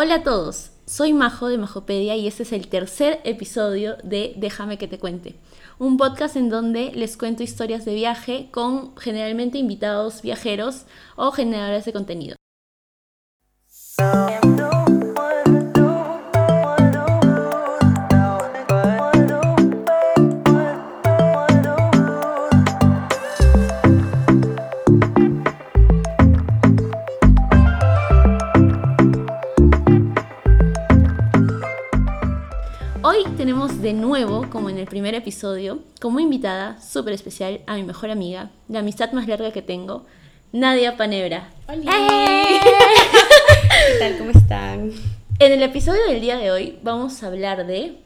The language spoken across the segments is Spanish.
Hola a todos, soy Majo de Majopedia y este es el tercer episodio de Déjame que te cuente, un podcast en donde les cuento historias de viaje con generalmente invitados viajeros o generadores de contenido. Hoy tenemos de nuevo, como en el primer episodio, como invitada súper especial a mi mejor amiga, la amistad más larga que tengo, Nadia Panebra. Hola. ¿Qué tal? ¿Cómo están? En el episodio del día de hoy vamos a hablar de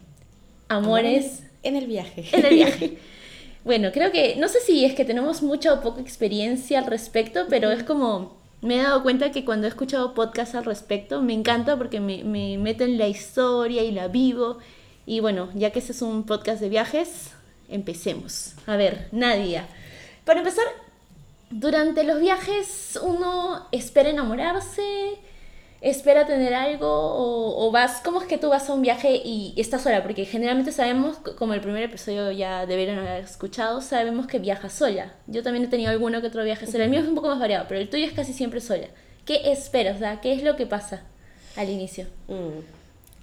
amores En el viaje. en el viaje. Bueno, creo que, no sé si es que tenemos mucha o poca experiencia al respecto, pero es como, me he dado cuenta que cuando he escuchado podcasts al respecto, me encanta porque me, me meto en la historia y la vivo. Y bueno, ya que este es un podcast de viajes, empecemos. A ver, Nadia. Para empezar, durante los viajes uno espera enamorarse, espera tener algo o, o vas, ¿cómo es que tú vas a un viaje y estás sola? Porque generalmente sabemos, como el primer episodio ya debieron haber escuchado, sabemos que viajas sola. Yo también he tenido alguno que otro viaje sola. El mío es un poco más variado, pero el tuyo es casi siempre sola. ¿Qué esperas? O ¿qué es lo que pasa al inicio? Mm.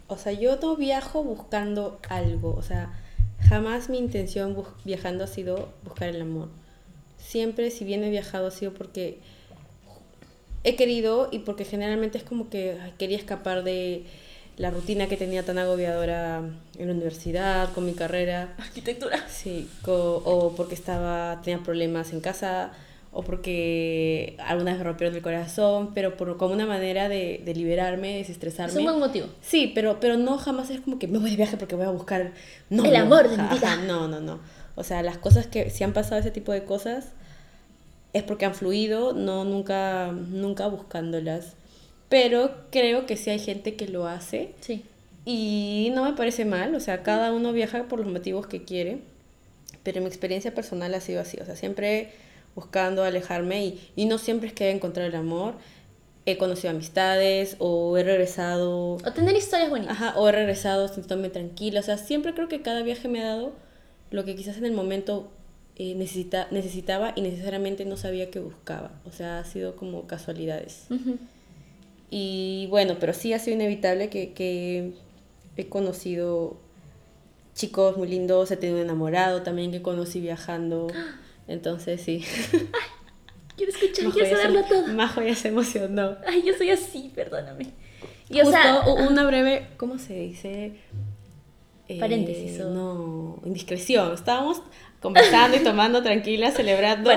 O sea, yo no viajo buscando algo. O sea, jamás mi intención viajando ha sido buscar el amor. Siempre, si bien he viajado, ha sido porque he querido y porque generalmente es como que quería escapar de la rutina que tenía tan agobiadora en la universidad, con mi carrera. Arquitectura. Sí, o porque estaba, tenía problemas en casa, o porque alguna vez me rompieron el corazón, pero por, como una manera de, de liberarme, desestresarme. Es un buen motivo. Sí, pero, pero no jamás es como que me voy de viaje porque voy a buscar... No, El no, amor de mi vida. ajá, no, no, no. O sea, las cosas que si han pasado ese tipo de cosas es porque han fluido, no nunca, nunca buscándolas. Pero creo que sí hay gente que lo hace Sí. y no me parece mal, o sea, cada uno viaja por los motivos que quiere, pero mi experiencia personal ha sido así, o sea, siempre buscando alejarme y, y no siempre es que he encontrado el amor. He conocido amistades o he regresado, O tener historias bonitas. ajá, o he regresado sintiéndome tranquila, o sea, siempre creo que cada viaje me ha dado lo que quizás en el momento eh, necesita, necesitaba y necesariamente no sabía que buscaba, o sea, ha sido como casualidades. Y bueno, pero sí ha sido inevitable que, que he conocido chicos muy lindos, he tenido un enamorado también que conocí viajando. Entonces sí. Quiero escuchar, Majo quiero se- saberlo todo. Majo ya se emocionó. Ay, yo soy así, perdóname. Y o Justo sea, u- una breve, ¿cómo se dice? Eh, Paréntesis, o- No, indiscreción. Estábamos conversando y tomando tranquila, celebrando. La-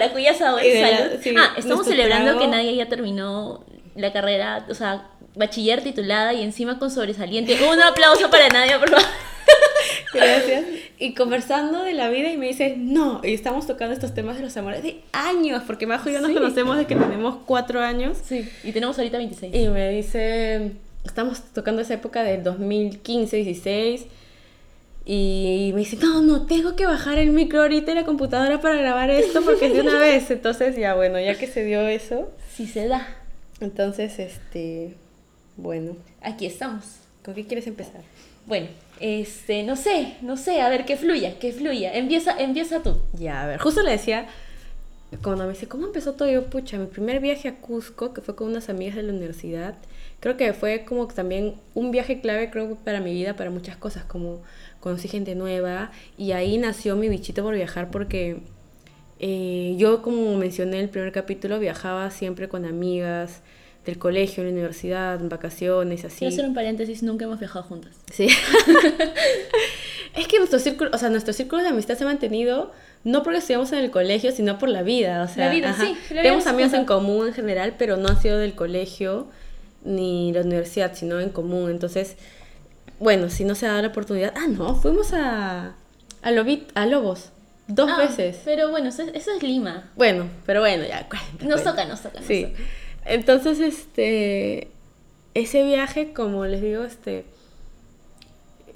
salud. sí, ah, estamos celebrando trago. que nadie ya terminó la carrera, o sea, bachiller titulada y encima con sobresaliente. Un aplauso para Nadia, por favor. Gracias. Y conversando de la vida y me dice, no, y estamos tocando estos temas de los amores de años, porque Majo y yo nos Sí. conocemos desde que tenemos cuatro años. Sí, y tenemos ahorita 26. Y me dice, estamos tocando esa época del 2015, 16. Y me dice, no, no, tengo que bajar el micro ahorita y la computadora para grabar esto porque es de una vez. Entonces, ya bueno, ya que se dio eso, Si se da, entonces, este, bueno, aquí estamos. ¿con qué quieres empezar? Bueno, este, no sé, no sé, a ver, que fluya, que fluya. Empieza, empieza tú. Ya, a ver, justo le decía, cuando me dice, ¿cómo empezó todo? Yo, pucha, mi primer viaje a Cusco, que fue con unas amigas de la universidad, creo que fue como también un viaje clave, creo, para mi vida, para muchas cosas, como conocí gente nueva, y ahí nació mi bichito por viajar, porque eh, yo, como mencioné en el primer capítulo, viajaba siempre con amigas del colegio, en la universidad, en vacaciones, así. Quiero hacer un paréntesis, nunca hemos viajado juntas. Sí. es que nuestro círculo, o sea, nuestro círculo de amistad se ha mantenido no porque estudiamos en el colegio, sino por la vida. O sea, La vida, ajá. sí, la vida Tenemos amigos en común en general, pero no han sido del colegio ni la universidad, sino en común. Entonces, bueno, si no se ha dado la oportunidad. Ah, no, fuimos a, a, Lobit, a Lobos dos Ah, veces. Pero bueno, eso, eso es Lima. Bueno, pero bueno, ya. cuenta, Nos cuenta. toca, nos toca. nos Sí. toca. Entonces, este, ese viaje, como les digo, este,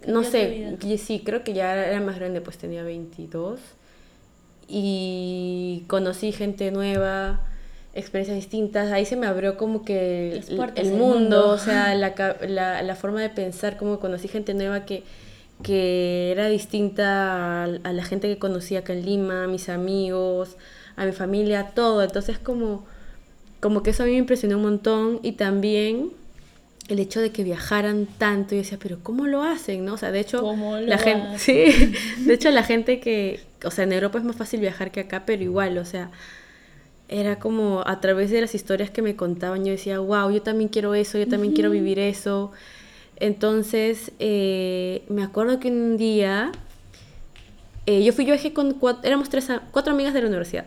no sé, vida. y sí, creo que ya era más grande, pues tenía 22 y conocí gente nueva, experiencias distintas. Ahí se me abrió como que el, mundo, mundo. o sea, la, la, la forma de pensar, como conocí gente nueva que, que era distinta a, a la gente que conocía acá en Lima, a mis amigos, a mi familia, todo. Entonces como, como que eso a mí me impresionó un montón y también el hecho de que viajaran tanto, yo decía, pero ¿cómo lo hacen? ¿no? O sea, de hecho, ¿Cómo lo la gente, hacen? sí, de hecho la gente que, o sea, en Europa es más fácil viajar que acá, pero igual, o sea, era como a través de las historias que me contaban, yo decía, wow, yo también quiero eso, yo también quiero vivir eso. Entonces, eh, me acuerdo que un día, eh, yo fui, yo viajé con cuatro, éramos tres, cuatro amigas de la universidad.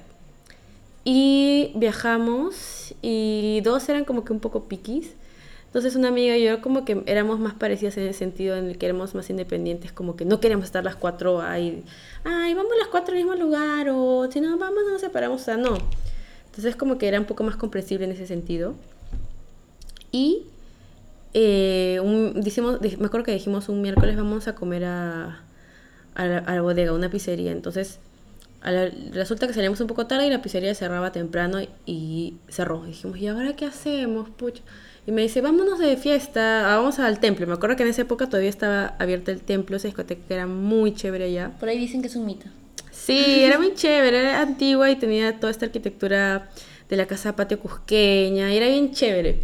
Y viajamos y dos eran como que un poco piquis. Entonces una amiga y yo como que éramos más parecidas en el sentido en el que éramos más independientes, como que no queríamos estar las cuatro ahí, ay, vamos las cuatro al mismo lugar o si no, vamos, nos separamos, o sea, no. Entonces como que era un poco más comprensible en ese sentido. Y eh, un- dijimos, dij- me acuerdo que dijimos un miércoles vamos a comer a, a, la, a la bodega, una pizzería. Entonces la- resulta que salíamos un poco tarde y la pizzería cerraba temprano y, cerró. Y dijimos, ¿y ahora qué hacemos? Pucha? Y me dice, vámonos de fiesta, ah, vamos al templo. Me acuerdo que en esa época todavía estaba abierto el templo, esa discoteca que era muy chévere allá. Por ahí dicen que es un mito. Sí, era muy chévere, era antigua y tenía toda esta arquitectura de la casa patio cusqueña, y era bien chévere.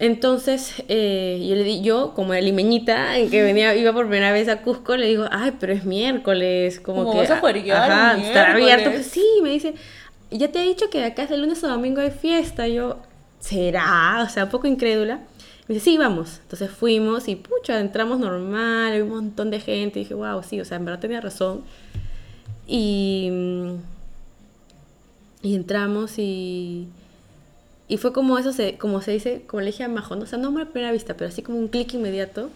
Entonces, eh, yo le di, yo, como era limeñita, en que venía, iba por primera vez a Cusco, le digo, ay, pero es miércoles, como ¿Cómo que... vas a ajá, estará abierto. Pues sí, me dice, ya te he dicho que acá es de lunes a domingo hay fiesta. Yo, ¿será? O sea, un poco incrédula. Me dice, sí, vamos. Entonces fuimos y, pucha, entramos normal, había un montón de gente. Y dije, wow, sí, o sea, en verdad tenía razón. Y, y entramos y, y fue como eso, se, como se dice, como le dije a Majo, ¿no? o sea, no a primera vista, pero así como un clic inmediato.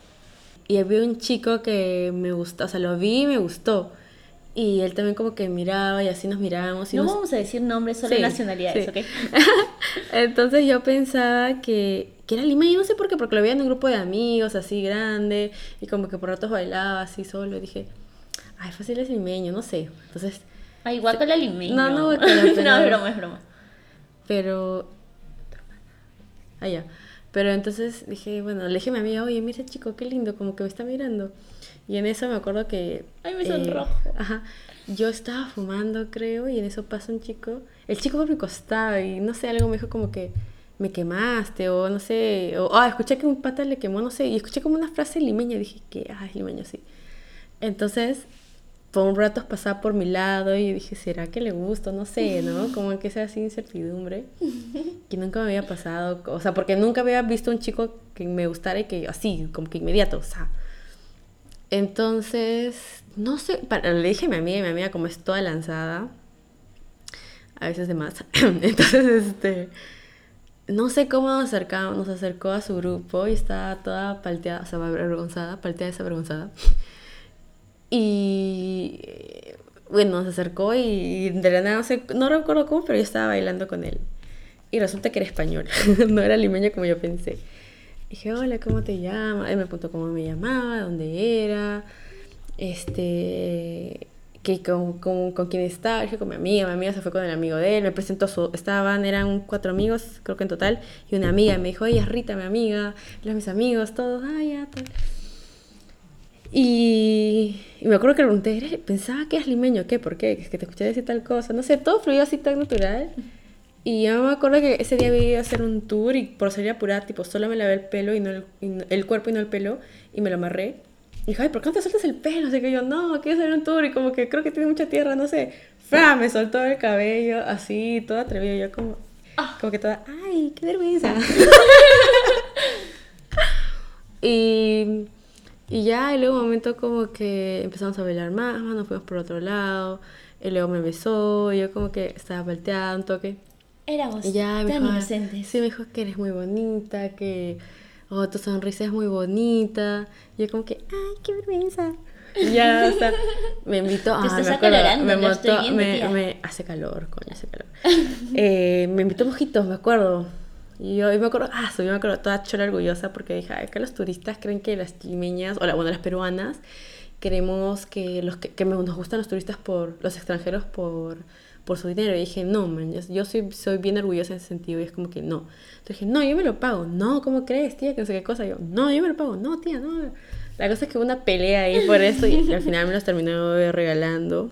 Y había un chico que me gustó, o sea, lo vi y me gustó. Y él también como que miraba y así nos mirábamos. Y No nos- vamos a decir nombres, solo Sí, nacionalidades, sí. ¿ok? Entonces yo pensaba que, que era limeño, no sé por qué, porque lo veía en un grupo de amigos así grande y como que por ratos bailaba así solo. Y dije, ay, fácil es limeño, no sé. Entonces, Ay, guacala limeño. No, no, guacala, no, es broma, es broma. pero... Allá. Pero entonces dije, bueno, le dije a mi amiga, oye, mira chico, qué lindo, como que me está mirando. Y en eso me acuerdo que... eh, Ay, me sonrojo. Ajá. Yo estaba fumando, creo, y en eso pasa un chico. El chico por mi costado y no sé, algo me dijo como que me quemaste o no sé. O ah, escuché que un pata le quemó, no sé. Y escuché como una frase limeña. Dije que, ah, es limeño, sí. Entonces, por un rato pasaba por mi lado y dije, ¿será que le gusto? No sé, ¿no? Como que sea así incertidumbre. Que nunca me había pasado. O sea, porque nunca había visto un chico que me gustara y que así, como que inmediato, o sea. Entonces, no sé, para- le dije a mi amiga y mi amiga como es toda lanzada, a veces de más. Entonces, este, no sé cómo nos acercamos, nos acercó a su grupo y estaba toda palteada, o sea, avergonzada, palteada desavergonzada. Y bueno, nos acercó y de la nada, no sé, no recuerdo cómo, pero yo estaba bailando con él. Y resulta que era español, no era limeño como yo pensé. Dije, hola, ¿cómo te llamas? Él me preguntó cómo me llamaba, dónde era, este, que con, con, con quién estaba. Dije, con mi amiga, mi amiga se fue con el amigo de él, me presentó su, estaban, eran cuatro amigos, creo que en total, y una amiga, me dijo, oye, es Rita, mi amiga, los mis amigos, todos, ah, ya, tal. Y, y me acuerdo que le pregunté, "¿Eres- pensaba que eras limeño, ¿qué? ¿Por qué? Es que te escuché decir tal cosa, no sé, todo fluyó así tan natural. Y yo me acuerdo que ese día iba a hacer un tour y por salir apurada, tipo, solo me lavé el pelo y no el, y no- el cuerpo y no el pelo y me lo amarré. Y dije, ay, ¿por qué no te sueltas el pelo? Así que yo, no, quiero hacer un tour y como que creo que tiene mucha tierra, no sé. ¡Fra! Me soltó el cabello así, todo atrevido. Yo como, como que toda, ay, qué vergüenza. y, y ya, y luego un momento como que empezamos a bailar más, nos fuimos por otro lado. Y luego me besó, y yo como que estaba volteada un toque. Éramos Y ya tan dijo, inocentes. sí, me dijo que eres muy bonita, que oh, tu sonrisa es muy bonita. Y yo como que, ay, qué vergüenza. Y ya, o sea, me invitó, ah, me acuerdo, me montó- viendo, me, me- hace calor, coño, hace calor. Eh, me invitó mojitos, me acuerdo. Y yo y me acuerdo, ah, soy, me acuerdo toda chola orgullosa porque dije, ay, acá los turistas creen que las limeñas, o la, bueno, las peruanas, queremos que los que, que nos gustan los turistas por, los extranjeros por, por su dinero. Y dije, no, man, yo, yo soy, soy bien orgullosa en ese sentido. Y es como que no. Entonces dije, no, yo me lo pago. No, ¿cómo crees, tía? Que no sé qué cosa. yo, no, yo me lo pago. No, tía, no. La cosa es que hubo una pelea ahí por eso y al final me los terminó regalando.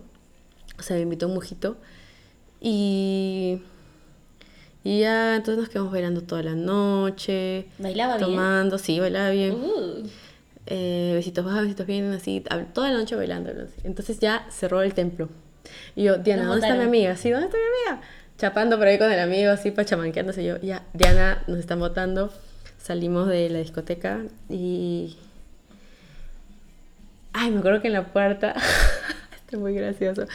O sea, me invitó un mojito. Y y ya, entonces nos quedamos bailando toda la noche. ¿Bailaba bien? Tomando, sí, bailaba bien. Uh, Eh, besitos bajas, besitos bien, así, toda la noche bailando. Entonces ya cerró el templo. Y yo, Diana, Nos ¿dónde está mi amiga? Sí, ¿dónde está mi amiga? Chapando por ahí con el amigo, así, pachamanqueándose. Yo, ya, Diana, nos están botando. Salimos de la discoteca y... Ay, me acuerdo que en la puerta... Esto es muy gracioso.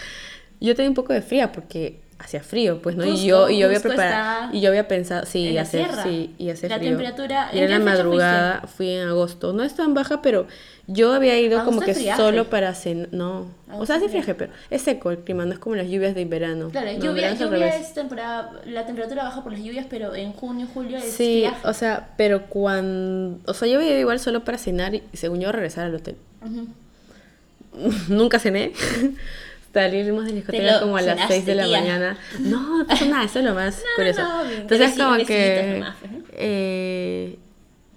Yo tenía un poco de fría porque hacía frío, pues, ¿no? y yo, y yo había preparado... Y yo había pensado, sí, hacer, sí, y hace La frío. temperatura- Y ¿en la fuiste? madrugada, fui en agosto. No es tan baja, pero yo había ido Agosto como que friaje. solo para cenar. No, o Agosto sea, sí friaje, pero es seco el clima, no es como las lluvias de verano. Claro, no, lluvia, verano lluvia es temporada, la temperatura baja por las lluvias, pero en junio, julio es Sí, friaje. o sea, pero cuando. O sea, yo había ido igual solo para cenar y según yo regresar al hotel. Nunca cené. Salimos de la discoteca como a las cenaste, 6 de la tía. mañana. No, no pasa nada, eso es lo más No, curioso. no, bien, Entonces, besi- como que. nomás, pues, ¿no? eh,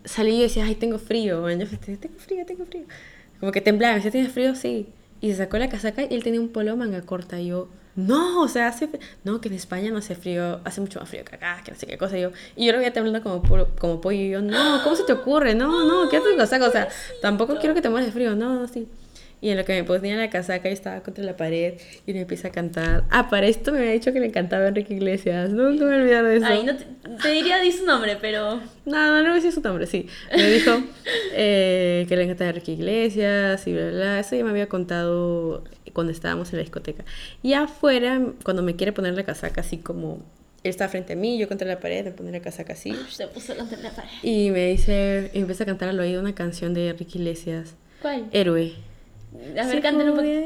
salí y decía, ay, tengo frío. man. Yo decía, tengo frío, tengo frío. Como que temblaba, me decía, ¿tienes frío? Sí. Y se sacó la casaca y él tenía un polo manga corta. Y yo, no, o sea, hace. No, que en España no hace frío, hace mucho más frío que acá, que no sé qué cosa. Y yo, y yo lo veía temblando como, como pollo. Y yo, no, ¿cómo se te ocurre? No, no, quédate en casaca. O sea, tampoco quiero que te mueras de frío. No, no, sí. Y en lo que me ponía la casaca, yo estaba contra la pared y me empieza a cantar. Ah, para esto me había dicho que le encantaba Enrique Iglesias. Nunca me olvidar de eso. Ay, no te, te diría di su nombre, pero No, no le voy a decir su nombre, sí. Me dijo eh, que le encantaba Enrique Iglesias y bla, bla, bla. Eso ya me había contado cuando estábamos en la discoteca. Y afuera, cuando me quiere poner la casaca así como... Él está frente a mí, yo contra la pared, me pone la casaca así. se puso contra la pared. Y me dice, y empieza a cantar al oído una canción de Enrique Iglesias. ¿Cuál? Héroe. A ver, Si cántalo un poquito.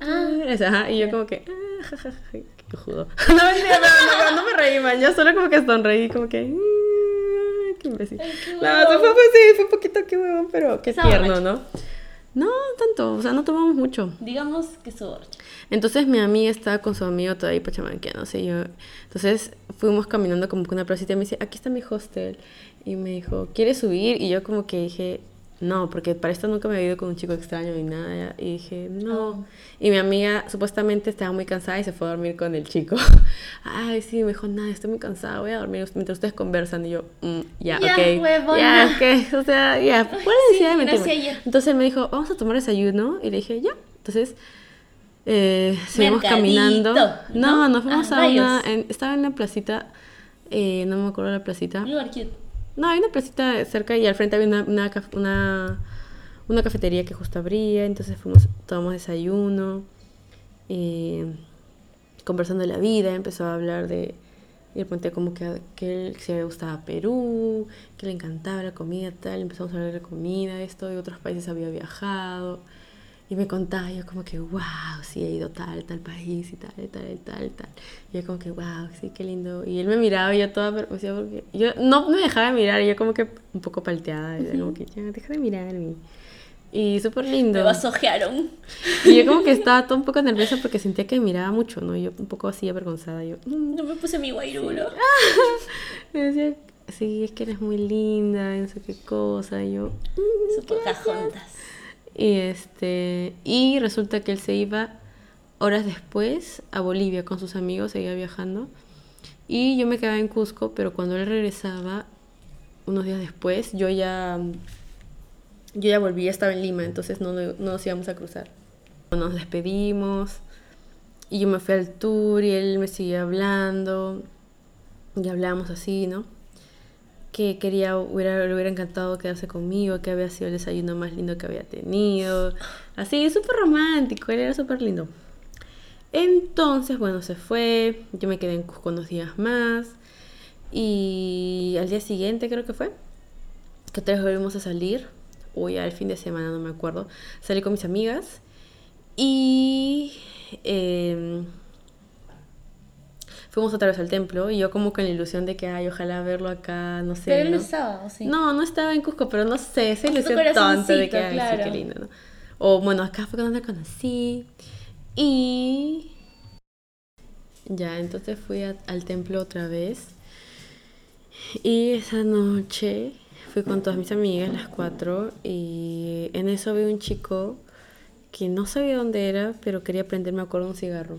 Ah. héroe. Esa, ajá, y yo como que... ah, ja, ja, ja, qué cojudo. no, mentira, no, no, no me reí, man. Yo solo como que sonreí, como que... "Mm, Qué imbécil. Ay, qué No, fue, pues sí, fue un poquito qué huevón, pero qué tierno. ¿no? No, tanto, o sea, no tomamos mucho. Digamos que su borracha. Entonces mi amiga estaba con su amigo todavía pachamanqueando, no sé yo. Entonces fuimos caminando como que una placita y me dice, aquí está mi hostel. Y me dijo, ¿quieres subir? Y yo como que dije, no, porque para esto nunca me había ido con un chico extraño ni nada. Y dije, no. Oh. Y mi amiga supuestamente estaba muy cansada y se fue a dormir con el chico. Ay, sí, me dijo, nada, estoy muy cansada, voy a dormir mientras ustedes conversan. Y yo, "Mm, ya, Ya, ok. Ya, ok. O sea, ya, sí, gracias, ya. Entonces me dijo, vamos a tomar desayuno. Y le dije, ya. Entonces, eh, seguimos Mercadito, caminando. No, ¿no? nos fuimos Ah, a una. en- estaba en la placita. eh, no me acuerdo la placita. Lugar cute. No, hay una placita cerca y al frente había una, una, una, cafetería que justo abría. Entonces fuimos, tomamos desayuno. eh, conversando de la vida. Empezó a hablar de. Y le pregunté como que, que él se gustaba Perú, que le encantaba la comida, tal. Empezamos a hablar de comida, esto, de otros países había viajado. Y me contaba, yo como que, wow, sí, he ido tal, tal país y tal, y tal, y tal, y tal. Y yo como que, wow, sí, qué lindo. Y él me miraba y yo toda perpleja porque yo no me dejaba de mirar y yo como que un poco palteada. Como que, ya, deja de mirarme. Y súper lindo. Me basojearon. Y yo como que estaba todo un poco nerviosa porque sentía que me miraba mucho, ¿no? Y yo un poco así avergonzada. Yo, mm. No me puse mi guairulo. me decía, sí, es que eres muy linda, no sé qué cosa. Y yo, mm. Super cajontas. Y este y resulta que él se iba horas después a Bolivia con sus amigos, seguía viajando. Y yo me quedaba en Cusco, pero cuando él regresaba, unos días después, yo ya yo ya volví, estaba en Lima, entonces no, no nos íbamos a cruzar. Nos despedimos y yo me fui al tour y él me seguía hablando y hablamos así, ¿no? Que quería, hubiera, le hubiera encantado quedarse conmigo, que había sido el desayuno más lindo que había tenido. Así, súper romántico, él era súper lindo. Entonces, bueno, se fue, yo me quedé en Cusco unos días más y al día siguiente creo que fue, que otra vez volvimos a salir, o ya el fin de semana, no me acuerdo, salí con mis amigas y... em, fuimos otra vez al templo y yo como con la ilusión de que, ay, ojalá verlo acá, no sé. Pero él no ¿no? estaba, ¿o sí? No, no estaba en Cusco, pero no sé, esa ilusión tonta de que, ay, sí, claro. qué lindo, ¿no? O bueno, acá fue cuando la conocí y... Ya, entonces fui a- al templo otra vez. Y esa noche fui con todas mis amigas, las cuatro, y en eso vi un chico que no sabía dónde era, pero quería prenderme, me acuerdo, un cigarro.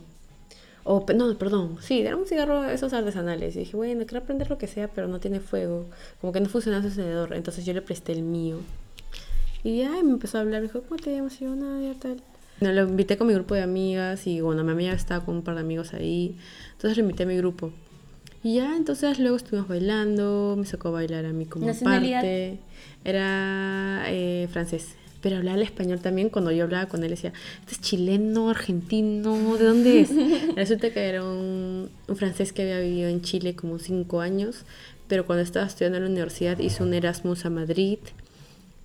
O, no, perdón, sí, era un cigarro esos artesanales. Y dije, bueno, quiero prender lo que sea, pero no tiene fuego. Como que no funciona su encendedor. Entonces yo le presté el mío. Y ay, me empezó a hablar, me dijo, ¿cómo te llamas? Y yo, Nadia, tal. No, lo invité con mi grupo de amigas y bueno, mi amiga estaba con un par de amigos ahí. Entonces lo invité a mi grupo. Y ya, entonces luego estuvimos bailando, me sacó a bailar a mí como parte. Era eh, francés. Pero hablaba el español también. Cuando yo hablaba con él, decía, ¿este es chileno, argentino? ¿De dónde es? Resulta que era un, un francés que había vivido en Chile como cinco años. Pero cuando estaba estudiando en la universidad hizo un Erasmus a Madrid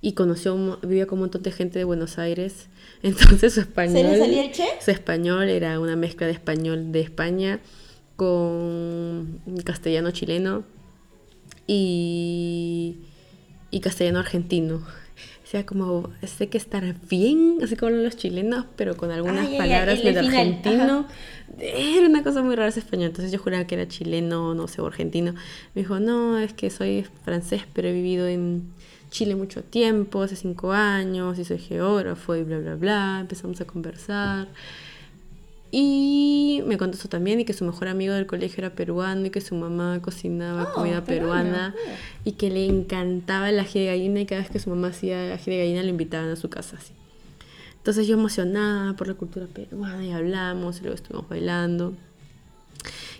y conoció, vivía con un montón de gente de Buenos Aires. Entonces su español... ¿Se le salía el che? Su español era una mezcla de español de España con castellano chileno y, y castellano argentino. Como, sé que estar bien, así como los chilenos, pero con algunas ya, palabras el- el medio final, argentino. Era una cosa muy rara ese español. Entonces yo juraba que era chileno, no sé, o argentino. Me dijo, no, es que soy francés, pero he vivido en Chile mucho tiempo, hace cinco años, y soy geógrafo y bla, bla, bla. Empezamos a conversar. Y me contó eso también, y que su mejor amigo del colegio era peruano, y que su mamá cocinaba Oh, comida peruana. peruana, y que le encantaba el ají de gallina, y cada vez que su mamá hacía ají de gallina le invitaban a su casa, así. Entonces yo emocionada por la cultura peruana, y hablamos, y luego estuvimos bailando.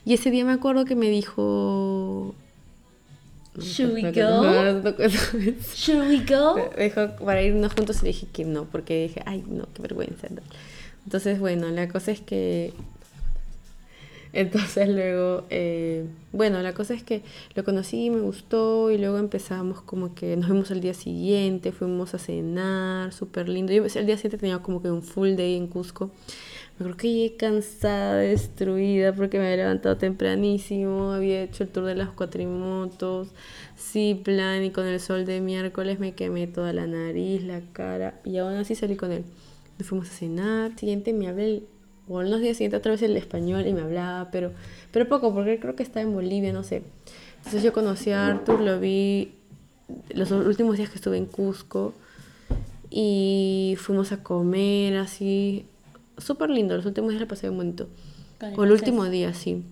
Y ese día me acuerdo que me dijo... Should we go? Should we go? Me dijo para irnos juntos y le dije que no, porque dije, ay, no, qué vergüenza. no. Entonces, bueno, la cosa es que... Entonces luego, eh, bueno, la cosa es que lo conocí, me gustó y luego empezamos como que nos vimos al día siguiente, fuimos a cenar, súper lindo. Yo el día siguiente tenía como que un full day en Cusco. Me acuerdo que llegué cansada, destruida, porque me había levantado tempranísimo, había hecho el tour de las cuatrimotos, plan, y con el sol de miércoles me quemé toda la nariz, la cara, y aún así salí con él. Nos fuimos a cenar, siguiente me hablé, el- o en los días siguientes otra vez el español y me hablaba, pero, pero poco, porque él creo que estaba en Bolivia, no sé. Entonces yo conocí a Arthur, lo vi los últimos días que estuve en Cusco y fuimos a comer así, súper lindo, los últimos días la pasé muy bonito. O el último día, sí.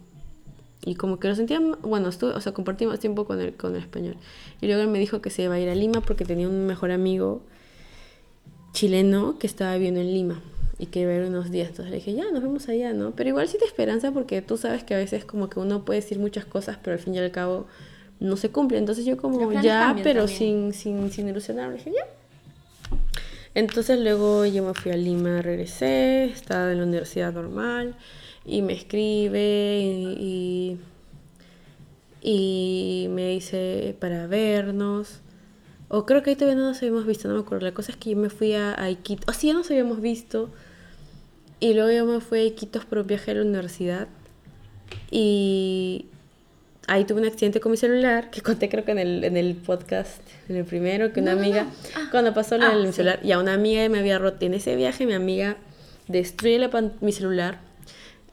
Y como que lo sentía, bueno, estuve, o sea, compartí más tiempo con el, con el español. Y luego él me dijo que se iba a ir a Lima porque tenía un mejor amigo chileno que estaba viviendo en Lima y que iba a ir unos días. Entonces le dije, ya, nos vemos allá, ¿no? Pero igual sí te esperanza porque tú sabes que a veces como que uno puede decir muchas cosas, pero al fin y al cabo no se cumple. Entonces yo como, ya, pero también. sin, sin, sin ilusionarme, dije, ya. Entonces luego yo me fui a Lima, regresé, estaba en la universidad normal y me escribe y, y, y me dice para vernos. O creo que ahí todavía no nos habíamos visto, no me acuerdo. La cosa es que yo me fui a, a Iquitos. Así ya nos habíamos visto. Y luego yo me fui a Iquitos por un viaje a la universidad. Y ahí tuve un accidente con mi celular, que conté creo que en el, en el podcast, en el primero, que una No, no, amiga, no. Ah. cuando pasó lo Ah, del sí. celular, y a una amiga me había roto. En ese viaje mi amiga destruye la pan- mi celular,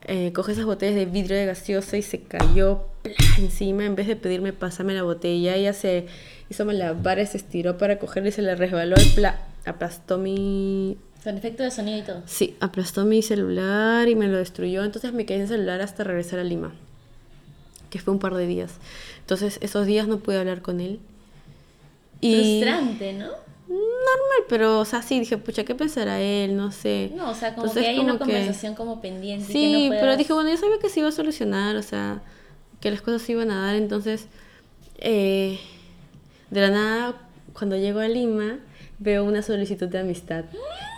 eh, coge esas botellas de vidrio de gaseosa y se cayó ¡plá! encima. En vez de pedirme pásame la botella, ella se hizo malabar, se estiró para cogerla y se le resbaló y ¡plá! aplastó mi, Con efecto de sonido y todo. Sí, aplastó mi celular y me lo destruyó. Entonces me quedé sin celular hasta regresar a Lima, que fue un par de días. Entonces esos días no pude hablar con él. Y Frustrante, ¿no? Normal, pero o sea, sí, dije, pucha, ¿qué pensará él? No sé. No, o sea, como Entonces, que hay como una que- conversación como pendiente. Sí, que no pero puedas- dije, bueno, yo sabía que se iba a solucionar, o sea, que las cosas se iban a dar. Entonces, eh, de la nada, cuando llego a Lima, veo una solicitud de amistad.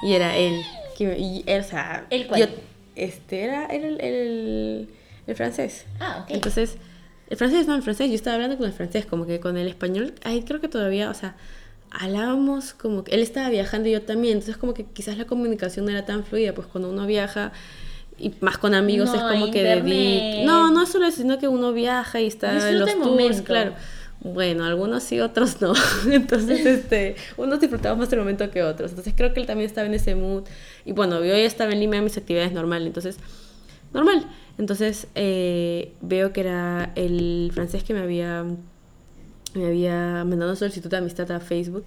Y era él. Que, y o sea, ¿El cuál? yo- este era, era el, el, el francés. Ah, ok. Entonces, el francés, no, el francés, yo estaba hablando con el francés, como que con el español, ahí creo que todavía, o sea, hablábamos como que él estaba viajando y yo también, entonces como que quizás la comunicación no era tan fluida, pues cuando uno viaja y más con amigos No, es como que de No, no solo eso, sino que uno viaja y está en los tours, momento. claro. Bueno, algunos sí, otros no. Entonces, este, unos disfrutamos más el momento que otros. Entonces, creo que él también estaba en ese mood. Y bueno, yo ya estaba en Lima mis actividades normales. Entonces, normal. Entonces eh, veo que era el francés que me había, me había mandado solicitud de amistad a Facebook.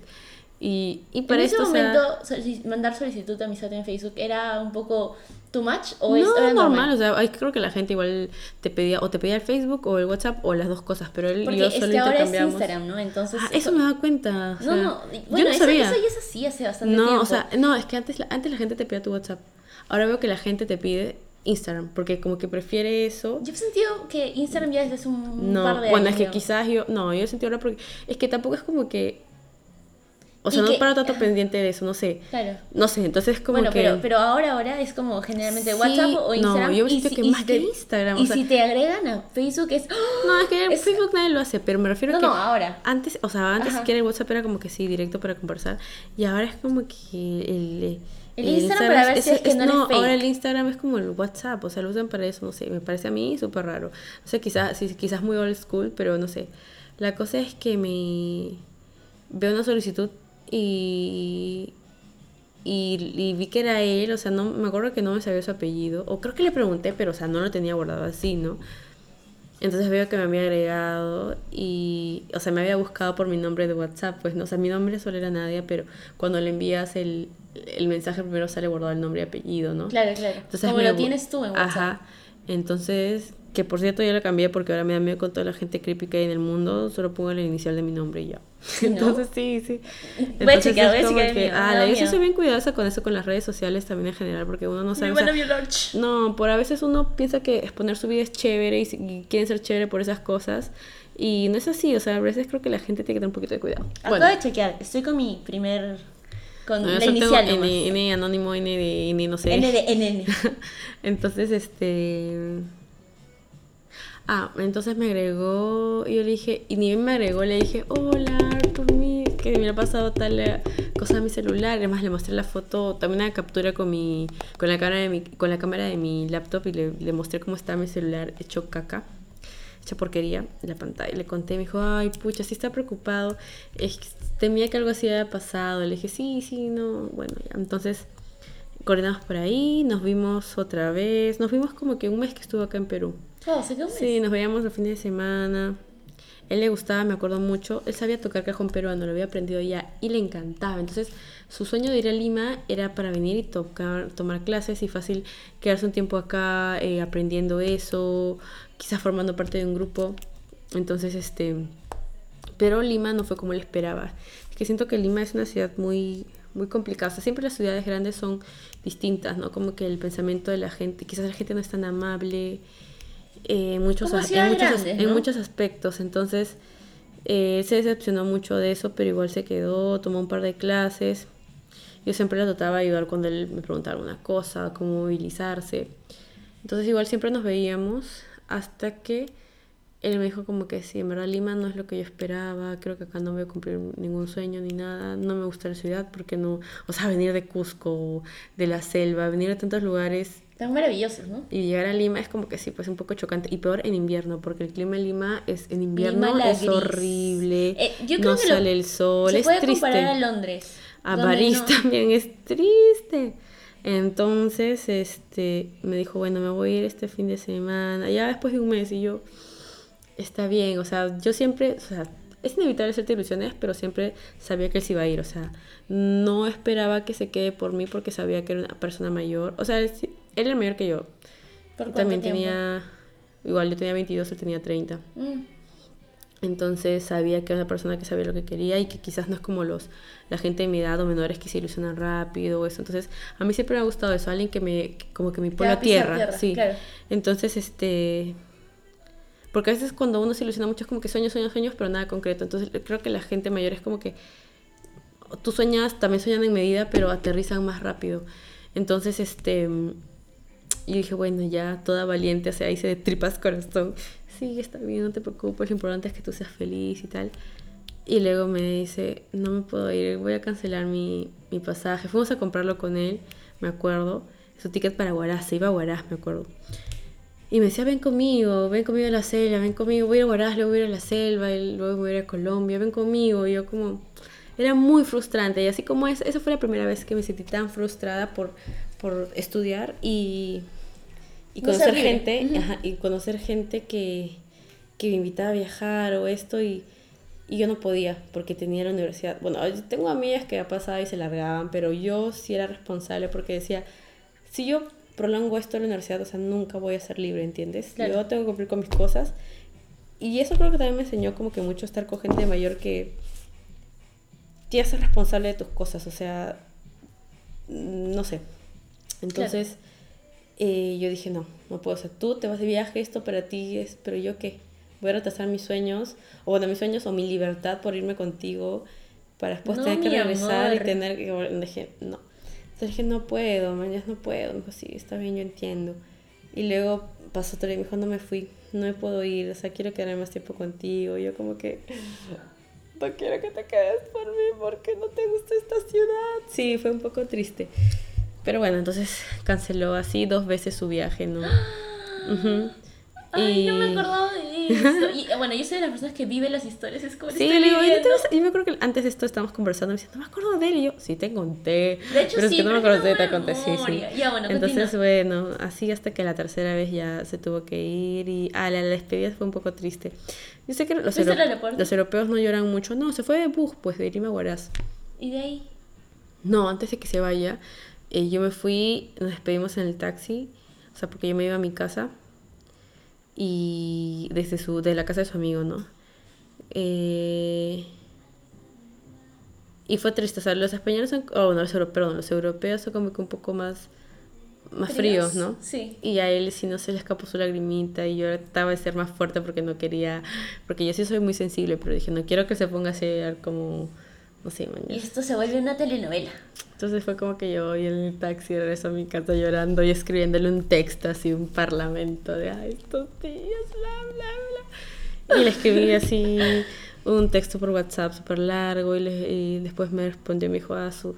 Y, y para en ese esto, o sea, momento, mandar solicitud de amistad en Facebook era un poco too much o es, no, era normal, o sea, creo que la gente igual te pedía o te pedía el Facebook o el WhatsApp o las dos cosas, pero él y Porque yo es solo que ahora es. Instagram, ¿no? Entonces. Ah, eso me da cuenta. o No, sea, no. yo Bueno, no eso, sabía. eso ya es así hace bastante no, tiempo. o sea, no, es que antes, la- antes la gente te pedía tu WhatsApp. Ahora veo que la gente te pide Instagram, porque como que prefiere eso. Yo he sentido que Instagram ya desde hace un No, par de bueno, años. es que quizás yo, no, yo he sentido ahora porque es que tampoco es como que, o sea, Y no que- paro tanto pendiente de eso, no sé. Claro. No sé, entonces como bueno, que... pero, pero ahora, ahora es como generalmente Sí, WhatsApp o no, Instagram. yo y siento si- que más si que te- Instagram, o Y sea- si te agregan a Facebook es. ¡ah! No, es que Es- Facebook nadie lo hace, pero me refiero No, a que no, ahora. antes, o sea, antes Ajá. siquiera el WhatsApp era como que sí, directo para conversar, y ahora es como que el, El Instagram para ver si es que no eres ahora el Instagram es como el WhatsApp, o sea, lo usan para eso, no sé, me parece a mí súper raro. O sea, quizás, sí, quizás muy old school, pero no sé. La cosa es que me veo una solicitud y y, y vi que era él, o sea, no me acuerdo que no me sabía su apellido, o creo que le pregunté, pero o sea, no lo tenía guardado así, ¿no? Entonces veo que me había agregado y, o sea, me había buscado por mi nombre de WhatsApp, pues no, o sea, mi nombre solo era Nadia, pero cuando le envías el, el mensaje primero sale guardado el nombre y apellido, ¿no? Claro, claro. Entonces como lo bu- tienes tú en WhatsApp. Ajá. Entonces, que por cierto ya lo cambié porque ahora me da miedo con toda la gente creepy que hay en el mundo, solo pongo el inicial de mi nombre y ya. ¿no? Entonces sí, sí. Voy a Entonces, chequear, voy a chequear que, ah, yo soy bien cuidadosa con eso, con las redes sociales también en general, porque uno no sabe. Me o sea, no, por a veces uno piensa que exponer su vida es chévere y, y quieren ser chévere por esas cosas. Y no es así, o sea, a veces creo que la gente tiene que tener un poquito de cuidado. Acabo de chequear. Estoy con mi primer. Con no, yo la tengo inicial. nomás. N, N anónimo, N de N, no sé. N de NN. entonces, este... Ah, entonces me agregó, y yo le dije, y ni bien me agregó, le dije, hola, Arthur, que me ha pasado tal eh, cosa a mi celular. Además le mostré la foto, también una captura con mi, con la cámara de mi, con la cámara de mi laptop y le, le mostré cómo está mi celular hecho caca, porquería, la pantalla. Le conté, me dijo, ay, pucha, sí está preocupado, es que temía que algo así haya pasado. Le dije, sí, sí, no, bueno, ya. Entonces coordinamos por ahí, nos vimos otra vez, nos vimos como que un mes que estuvo acá en Perú. Oh, un mes. Sí, nos veíamos los fines de semana. Él le gustaba, me acuerdo mucho. Él sabía tocar cajón peruano, lo había aprendido ya y le encantaba. Entonces, su sueño de ir a Lima era para venir y tocar, tomar clases y fácil quedarse un tiempo acá eh, aprendiendo eso, quizás formando parte de un grupo. Entonces, este. Pero Lima no fue como él esperaba. Es que siento que Lima es una ciudad muy, muy complicada. O sea, siempre las ciudades grandes son distintas, ¿no? Como que el pensamiento de la gente, quizás la gente no es tan amable eh, en muchos, en, muchos, grandes, en ¿no? muchos aspectos. Entonces, eh, se decepcionó mucho de eso, pero igual se quedó, tomó un par de clases. Yo siempre le trataba de ayudar cuando él me preguntaba alguna cosa, cómo movilizarse. Entonces, igual siempre nos veíamos hasta que él me dijo como que sí, en verdad Lima no es lo que yo esperaba, creo que acá no voy a cumplir ningún sueño ni nada, no me gusta la ciudad porque no, o sea, venir de Cusco, de la selva, venir de tantos lugares Están maravillosos, ¿no? y llegar a Lima es como que sí, pues un poco chocante. Y peor en invierno, porque el clima en Lima es en invierno Lima la es gris. horrible. Eh, yo creo no que lo- sale el sol, Se es puede triste. comparar a Londres. A donde París no- también es triste. Entonces, este, me dijo, bueno, me voy a ir este fin de semana, ya después de un mes, y yo, está bien, o sea, yo siempre, o sea, es inevitable hacerte ilusiones, pero siempre sabía que él se iba a ir, o sea, no esperaba que se quede por mí porque sabía que era una persona mayor, o sea, él, él era mayor que yo, ¿Por y cuánto también tiempo? tenía, igual yo tenía 22, él tenía 30. Mm. Entonces sabía que era una persona que sabía lo que quería y que quizás no es como los la gente de mi edad o menores que se ilusionan rápido o eso. Entonces, a mí siempre me ha gustado eso, alguien que me como que me pone a tierra, tierra, sí. claro. Entonces, este porque a veces cuando uno se ilusiona mucho es como que sueños, sueños, sueños, pero nada concreto. Entonces, creo que la gente mayor es como que tú sueñas, también sueñan en medida, pero aterrizan más rápido. Entonces, este y dije, bueno, ya toda valiente, o sea, hice de tripas corazón. Sí, está bien, no te preocupes, lo importante es que tú seas feliz y tal. Y luego me dice, no me puedo ir, voy a cancelar mi, mi pasaje. Fuimos a comprarlo con él, me acuerdo. Su ticket para Huaraz, se iba a Huaraz, me acuerdo. Y me decía, ven conmigo, ven conmigo a la selva, ven conmigo, voy a ir luego voy a la selva, y luego voy a a Colombia, ven conmigo. Y yo como, era muy frustrante. Y así como es, esa fue la primera vez que me sentí tan frustrada por, por estudiar y, y No conocer libre. gente, Ujú. ajá, y conocer gente que, que me invitaba a viajar o esto y, y yo no podía porque tenía la universidad. Bueno, tengo amigas que pasaba y se largaban, pero yo sí era responsable porque decía, si yo prolongo esto en la universidad, o sea, nunca voy a ser libre, ¿entiendes? Claro. Yo tengo que cumplir con mis cosas. Y eso creo que también me enseñó como que mucho estar con gente mayor que que ser responsable de tus cosas, o sea, no sé. Entonces, eh, yo dije, no, no puedo, o sea, tú te vas de viaje, esto para ti es, pero yo qué, voy a retrasar mis sueños, o bueno, mis sueños o mi libertad por irme contigo para después No, tener que regresar y tener que, bueno, dije, no. Entonces dije, no puedo, mañana no puedo. Me dijo, sí, está bien, yo entiendo. Y luego pasó otro día y me dijo, no me fui, no me puedo ir, o sea, quiero quedarme más tiempo contigo. Y yo como que, no quiero que te quedes por mí porque no te gusta esta ciudad. Sí, fue un poco triste. Pero bueno, entonces canceló así dos veces su viaje, ¿no? Ay, no me Y- acordaba de eso. Y bueno, yo soy de las personas que vive las historias, es como Sí, estoy le digo, ¿y no te viviendo. vas- y me acuerdo que antes de esto estábamos conversando, me decía, no me acuerdo de él, y yo, sí te conté. De hecho, pero sí, es que no me acuerdo no te conté, sí, sí. memoria. Ya, bueno, Entonces, continúa. bueno, así hasta que la tercera vez ya se tuvo que ir y, ah, la, la despedida fue un poco triste. Yo sé que los, los europeos no lloran mucho, no, se fue de bus, pues, de Lima a Huaraz. Y de ahí. No, antes de que se vaya, eh, yo me fui, nos despedimos en el taxi, o sea, porque yo me iba a mi casa y desde su, de la casa de su amigo, ¿no? Eh, y fue triste, o sea, los españoles son, oh, no, los europeos, perdón, los europeos son como que un poco más, más fríos, ¿no? Sí. Y a él si no se le escapó su lagrimita y yo trataba de ser más fuerte porque no quería, porque yo sí soy muy sensible, pero dije, no quiero que se ponga a ser como, no sé, mañana. Y esto se vuelve una telenovela. Entonces fue como que yo voy en el taxi regreso a mi casa llorando y escribiéndole un texto así, un parlamento de ay, estos días, bla, bla, bla. Y le escribí así un texto por WhatsApp súper largo y, le- y después me respondió, me dijo, ah, su,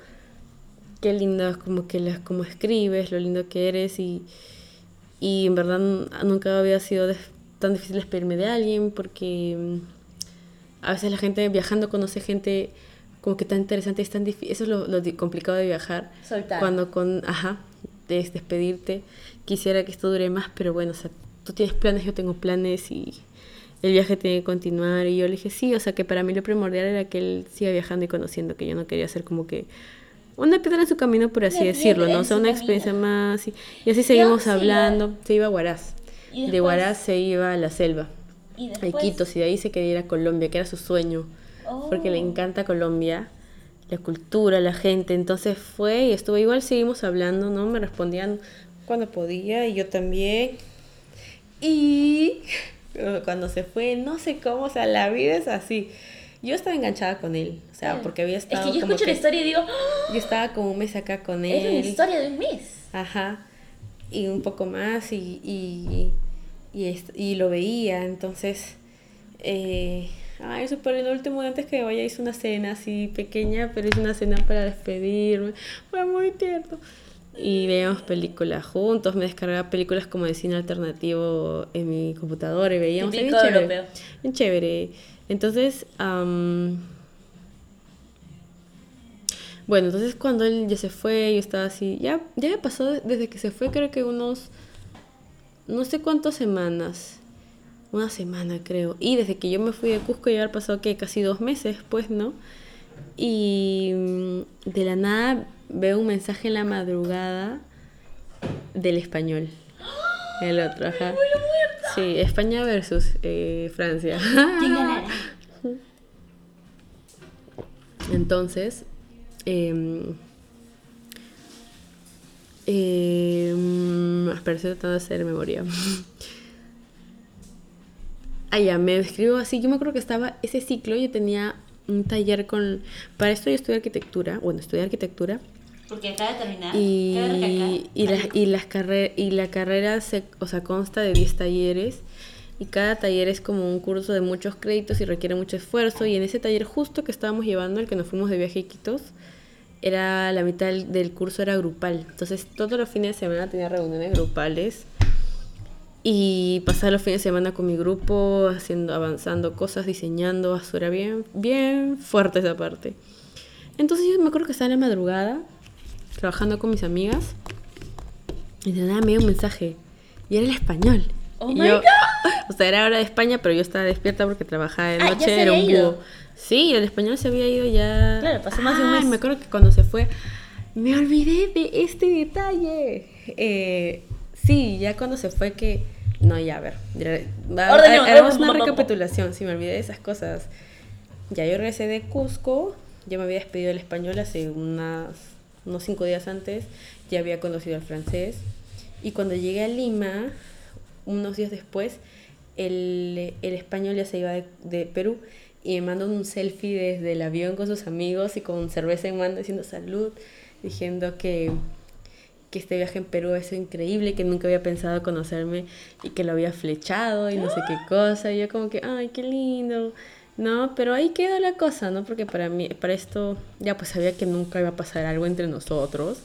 qué lindo es como que las, como escribes, lo lindo que eres y, y en verdad nunca había sido tan difícil despedirme de alguien porque mm, a veces la gente viajando conoce gente como que tan interesante, es tan difícil, eso es lo, complicado de viajar. Soltar. Cuando con, ajá, es despedirte, quisiera que esto dure más, pero bueno, o sea, tú tienes planes, yo tengo planes y el viaje tiene que continuar. Y yo le dije, sí, o sea, que para mí lo primordial era que él siga viajando y conociendo, que yo no quería hacer como que una piedra en su camino, por así decirlo, ¿no? O sea, una camino. experiencia más. Y, y así seguimos hablando. Se iba a Huaraz. De Huaraz se iba a la selva, Y a. Iquitos, y de ahí se quería ir a Colombia, que era su sueño porque le encanta Colombia, la cultura, la gente. Entonces fue y estuvo igual, seguimos hablando, ¿no? Me respondían cuando podía y yo también. Y cuando se fue, no sé cómo, o sea, la vida es así. Yo estaba enganchada con él, o sea, porque había Es estado que yo escucho que- la historia y digo, ¡Ah! yo estaba como un mes acá con es una él. historia de un mes. Ajá. Y un poco más y, y, y, y lo veía. Entonces, eh, ay, súper el último antes que vaya hice una cena así pequeña, pero hice una cena para despedirme. Fue muy tierno. Y veíamos películas juntos, me descargaba películas como de cine alternativo en mi computadora y veíamos. Bien chévere. Bien chévere. Entonces, am, bueno, entonces cuando él ya se fue, yo estaba así, ya, ya me pasó de- desde que se fue, creo que unos, no sé cuántas semanas, una semana creo, y desde que yo me fui de Cusco ya había pasado que casi dos meses, pues, ¿no? Y mm, de la nada veo un mensaje en la madrugada del español, el otro, ajá. Sí, España versus eh, Francia. Entonces, em, em, espera, estoy tratando de hacer memoria. Ya, me escribo así. Yo me acuerdo que estaba ese ciclo, yo tenía un taller con... Para esto yo estudié arquitectura, bueno, estudié arquitectura. Porque acaba de terminar. Y, y, la, salió. y, las carre- y la carrera se, o sea, consta de 10 talleres y cada taller es como un curso de muchos créditos y requiere mucho esfuerzo y en ese taller justo que estábamos llevando, el que nos fuimos de viaje a Iquitos, era la mitad del, del curso era grupal. Entonces todos los fines de semana tenía reuniones grupales y pasaba los fines de semana con mi grupo, haciendo, avanzando cosas, diseñando, eso era bien, bien fuerte esa parte. Entonces yo me acuerdo que estaba en la madrugada trabajando con mis amigas y de nada me dio un mensaje y era el español. Oh Y my yo- God. O sea, era hora de España, pero yo estaba despierta porque trabajaba de Ah, ya noche, se era un búho. Sí, el español se había ido ya. Claro, pasó más de un Ay, mes. Me acuerdo que cuando se fue, me olvidé de este detalle. Eh, sí, ya cuando se fue que. No, ya, a ver. hagamos una recapitulación. Si me olvidé de esas cosas. Ya yo regresé de Cusco, ya me había despedido del español hace unas, unos cinco días antes, ya había conocido al francés. Y cuando llegué a Lima, unos días después, el, el español ya se iba de, de Perú y me mandó un selfie desde el avión con sus amigos y con cerveza en mano diciendo salud, diciendo que, que este viaje en Perú es increíble, que nunca había pensado conocerme y que lo había flechado y no sé qué cosa. Y yo como que, ay, qué lindo. No, pero ahí queda la cosa, ¿no? Porque para mí, para esto, ya pues sabía que nunca iba a pasar algo entre nosotros.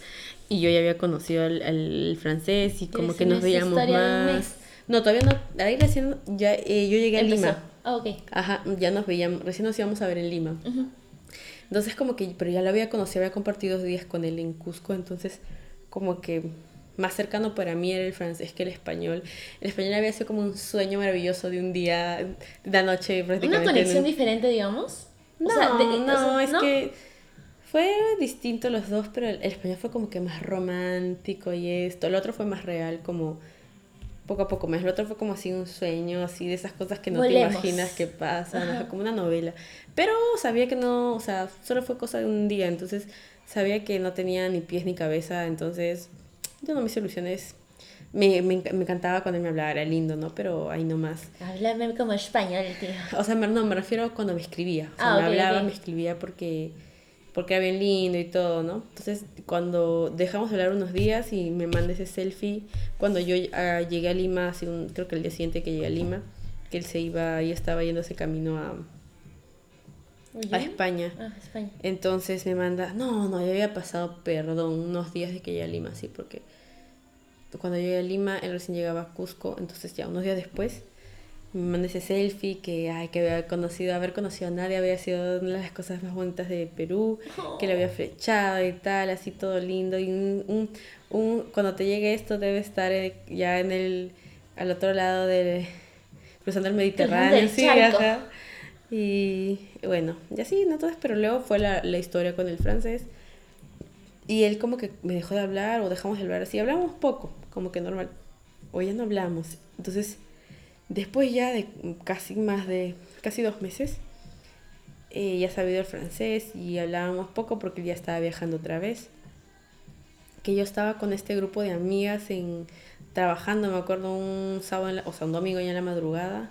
Y yo ya había conocido al, al francés y como ¿Quieres que nos veíamos más. No, todavía no. Ahí recién, ya, eh, yo llegué a. Lima. Ah, ok. Ajá, ya nos veíamos, recién nos íbamos a ver en Lima. Ujú. Entonces como que, pero ya lo había conocido, había compartido dos días con él en Cusco, entonces como que más cercano para mí era el francés que el español. El español había sido como un sueño maravilloso de un día, de la noche prácticamente. Una conexión diferente, digamos. O No, sea, de- o no, es que fue distinto los dos, pero el, el español fue como que más romántico y esto. El otro fue más real, como poco a poco más. El otro fue como así un sueño, así de esas cosas que no Volemos. te imaginas que pasan, ajá, como una novela. Pero sabía que no, o sea, solo fue cosa de un día, entonces sabía que no tenía ni pies ni cabeza, entonces yo no me hice ilusiones. Me, me, me encantaba cuando él me hablaba, era lindo, ¿no? Pero ahí nomás. Háblame como español, tío. O sea, no, me refiero a cuando me escribía. O sea, Ah, me ok, hablaba, ok. me escribía porque, porque era bien lindo y todo, ¿no? Entonces, cuando dejamos de hablar unos días y me manda ese selfie, cuando yo ah, llegué a Lima, hace un, creo que el día siguiente que llegué a Lima, que él se iba, y estaba yendo ese camino a, a. España. Ah, España. Entonces me manda, no, no, ya había pasado, perdón, unos días de que llegué a Lima, sí, porque cuando llegué a Lima, él recién llegaba a Cusco, entonces ya unos días después me manda ese selfie que, ay, que había conocido, haber conocido a nadie había sido una de las cosas más bonitas de Perú, que le había flechado y tal, así todo lindo, y un, un, un- cuando te llegue esto debe estar eh, ya en el, al otro lado del, cruzando el Mediterráneo, sí, ajá. Y bueno, ya sí, no entonces, pero luego fue la, historia con el francés. Y él como que me dejó de hablar o dejamos de hablar así. Hablamos poco, como que normal. O ya no hablamos. Entonces, después ya de casi más de, casi dos meses, eh, ya sabía el francés y hablábamos poco porque él ya estaba viajando otra vez. Que yo estaba con este grupo de amigas en trabajando, me acuerdo, un sábado, la- o sea, un ya en la madrugada.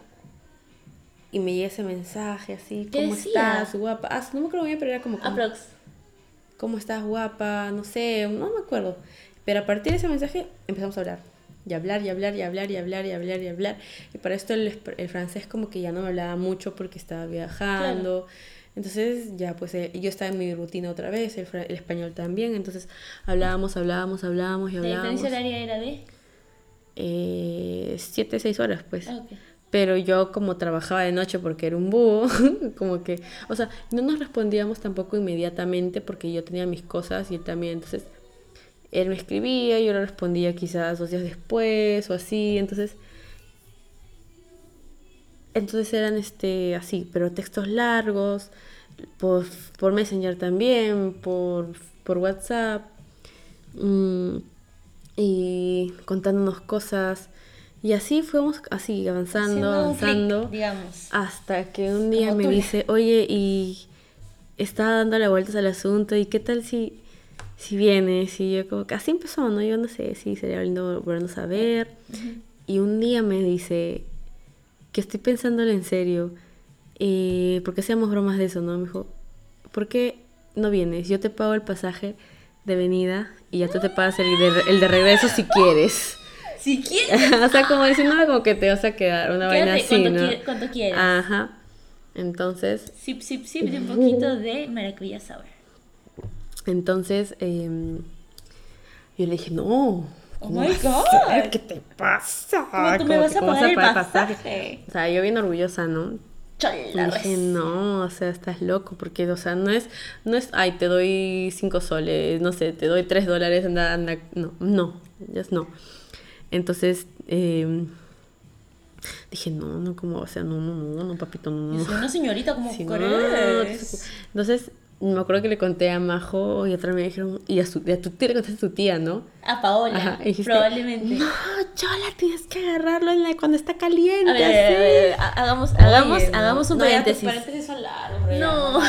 Y me llega ese mensaje así, ¿Qué ¿cómo decía? estás, guapa? Ah, no me acuerdo bien, pero era como... como Aprox. ¿cómo estás guapa? No sé, no me acuerdo. Pero a partir de ese mensaje empezamos a hablar. Y hablar, y hablar, y hablar, y hablar, y hablar, y hablar. Y para esto el, el francés como que ya no me hablaba mucho porque estaba viajando. Entonces ya pues eh, yo estaba en mi rutina otra vez, el, el español también. Entonces hablábamos, hablábamos, hablábamos y La hablábamos. diferencia horaria era de. Eh, siete, seis horas pues. Ah, ok. Pero yo como trabajaba de noche porque era un búho, como que, o sea, no nos respondíamos tampoco inmediatamente porque yo tenía mis cosas y él también, entonces él me escribía, yo le respondía quizás dos días después o así, entonces entonces eran este así, pero textos largos, por, por Messenger también, por, por WhatsApp, mm, y contándonos cosas. Y así fuimos así avanzando, avanzando, digamos. hasta que un día Como me tú. dice, oye, y estaba dándole vueltas al asunto, ¿y qué tal si, si vienes? Y yo como que así empezó, ¿no? Yo no sé si sería lindo volvernos a ver. Y un día me dice que estoy pensándolo en serio, eh, ¿por qué hacíamos bromas de eso, no? Me dijo, ¿por qué no vienes? Yo te pago el pasaje de venida y ya tú te pagas el de, el de regreso si quieres. Si quieres. o sea, como diciéndome como que te vas a quedar una vaina Quédate así, cuando, ¿no? quier- cuando quieras. Ajá. Entonces, Sip, sip, sip de un poquito de maracuyá sour. entonces em, yo le dije, no. Oh ¿cómo my God. ¿Qué te pasa? ¿Cómo tú me vas que, a ¿cómo pagar el pasaje? O sea, yo bien orgullosa, ¿no? Chola, Le dije, no, o sea, estás loco, porque, o sea, no es, no es, ay, te doy cinco soles, no sé, te doy tres dólares, anda, anda, no, no, ya no. Entonces, eh, dije, no, no, como, o sea, no, no, no, no, papito, no, soy una señorita como Sí, no, crees? Entonces, me acuerdo que le conté a Majo y otra me dijeron, y a, su, y a tu tía le contaste a tu tía, ¿no? A Paola, Ajá, y dijiste, probablemente. No, Chola, tienes que agarrarlo en la, cuando está caliente. A ver, a ver, a así". ver, ha- hagamos, hagamos, no. hagamos un No, paréntesis. paréntesis son largos, No.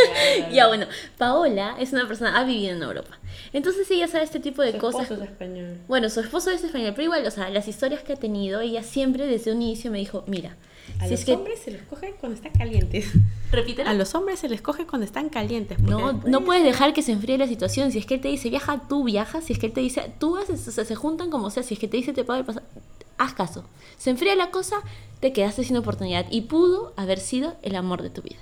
ya, bueno, Paola es una persona, ha vivido en Europa. Entonces ella sabe este tipo de Su cosas. esposo es español. Bueno, su esposo es español, pero igual, o sea, las historias que ha tenido, ella siempre desde un inicio me dijo, mira, A si los es que... hombres se los coge cuando están calientes. Repítelo. A los hombres se les coge cuando están calientes. No, después- no puedes dejar que se enfríe la situación. Si es que él te dice viaja, tú viajas. Si es que él te dice tú haces, o sea, se juntan como sea. Si es que te dice te pago el pasaje, haz caso. Se enfría la cosa, te quedaste sin oportunidad. Y pudo haber sido el amor de tu vida.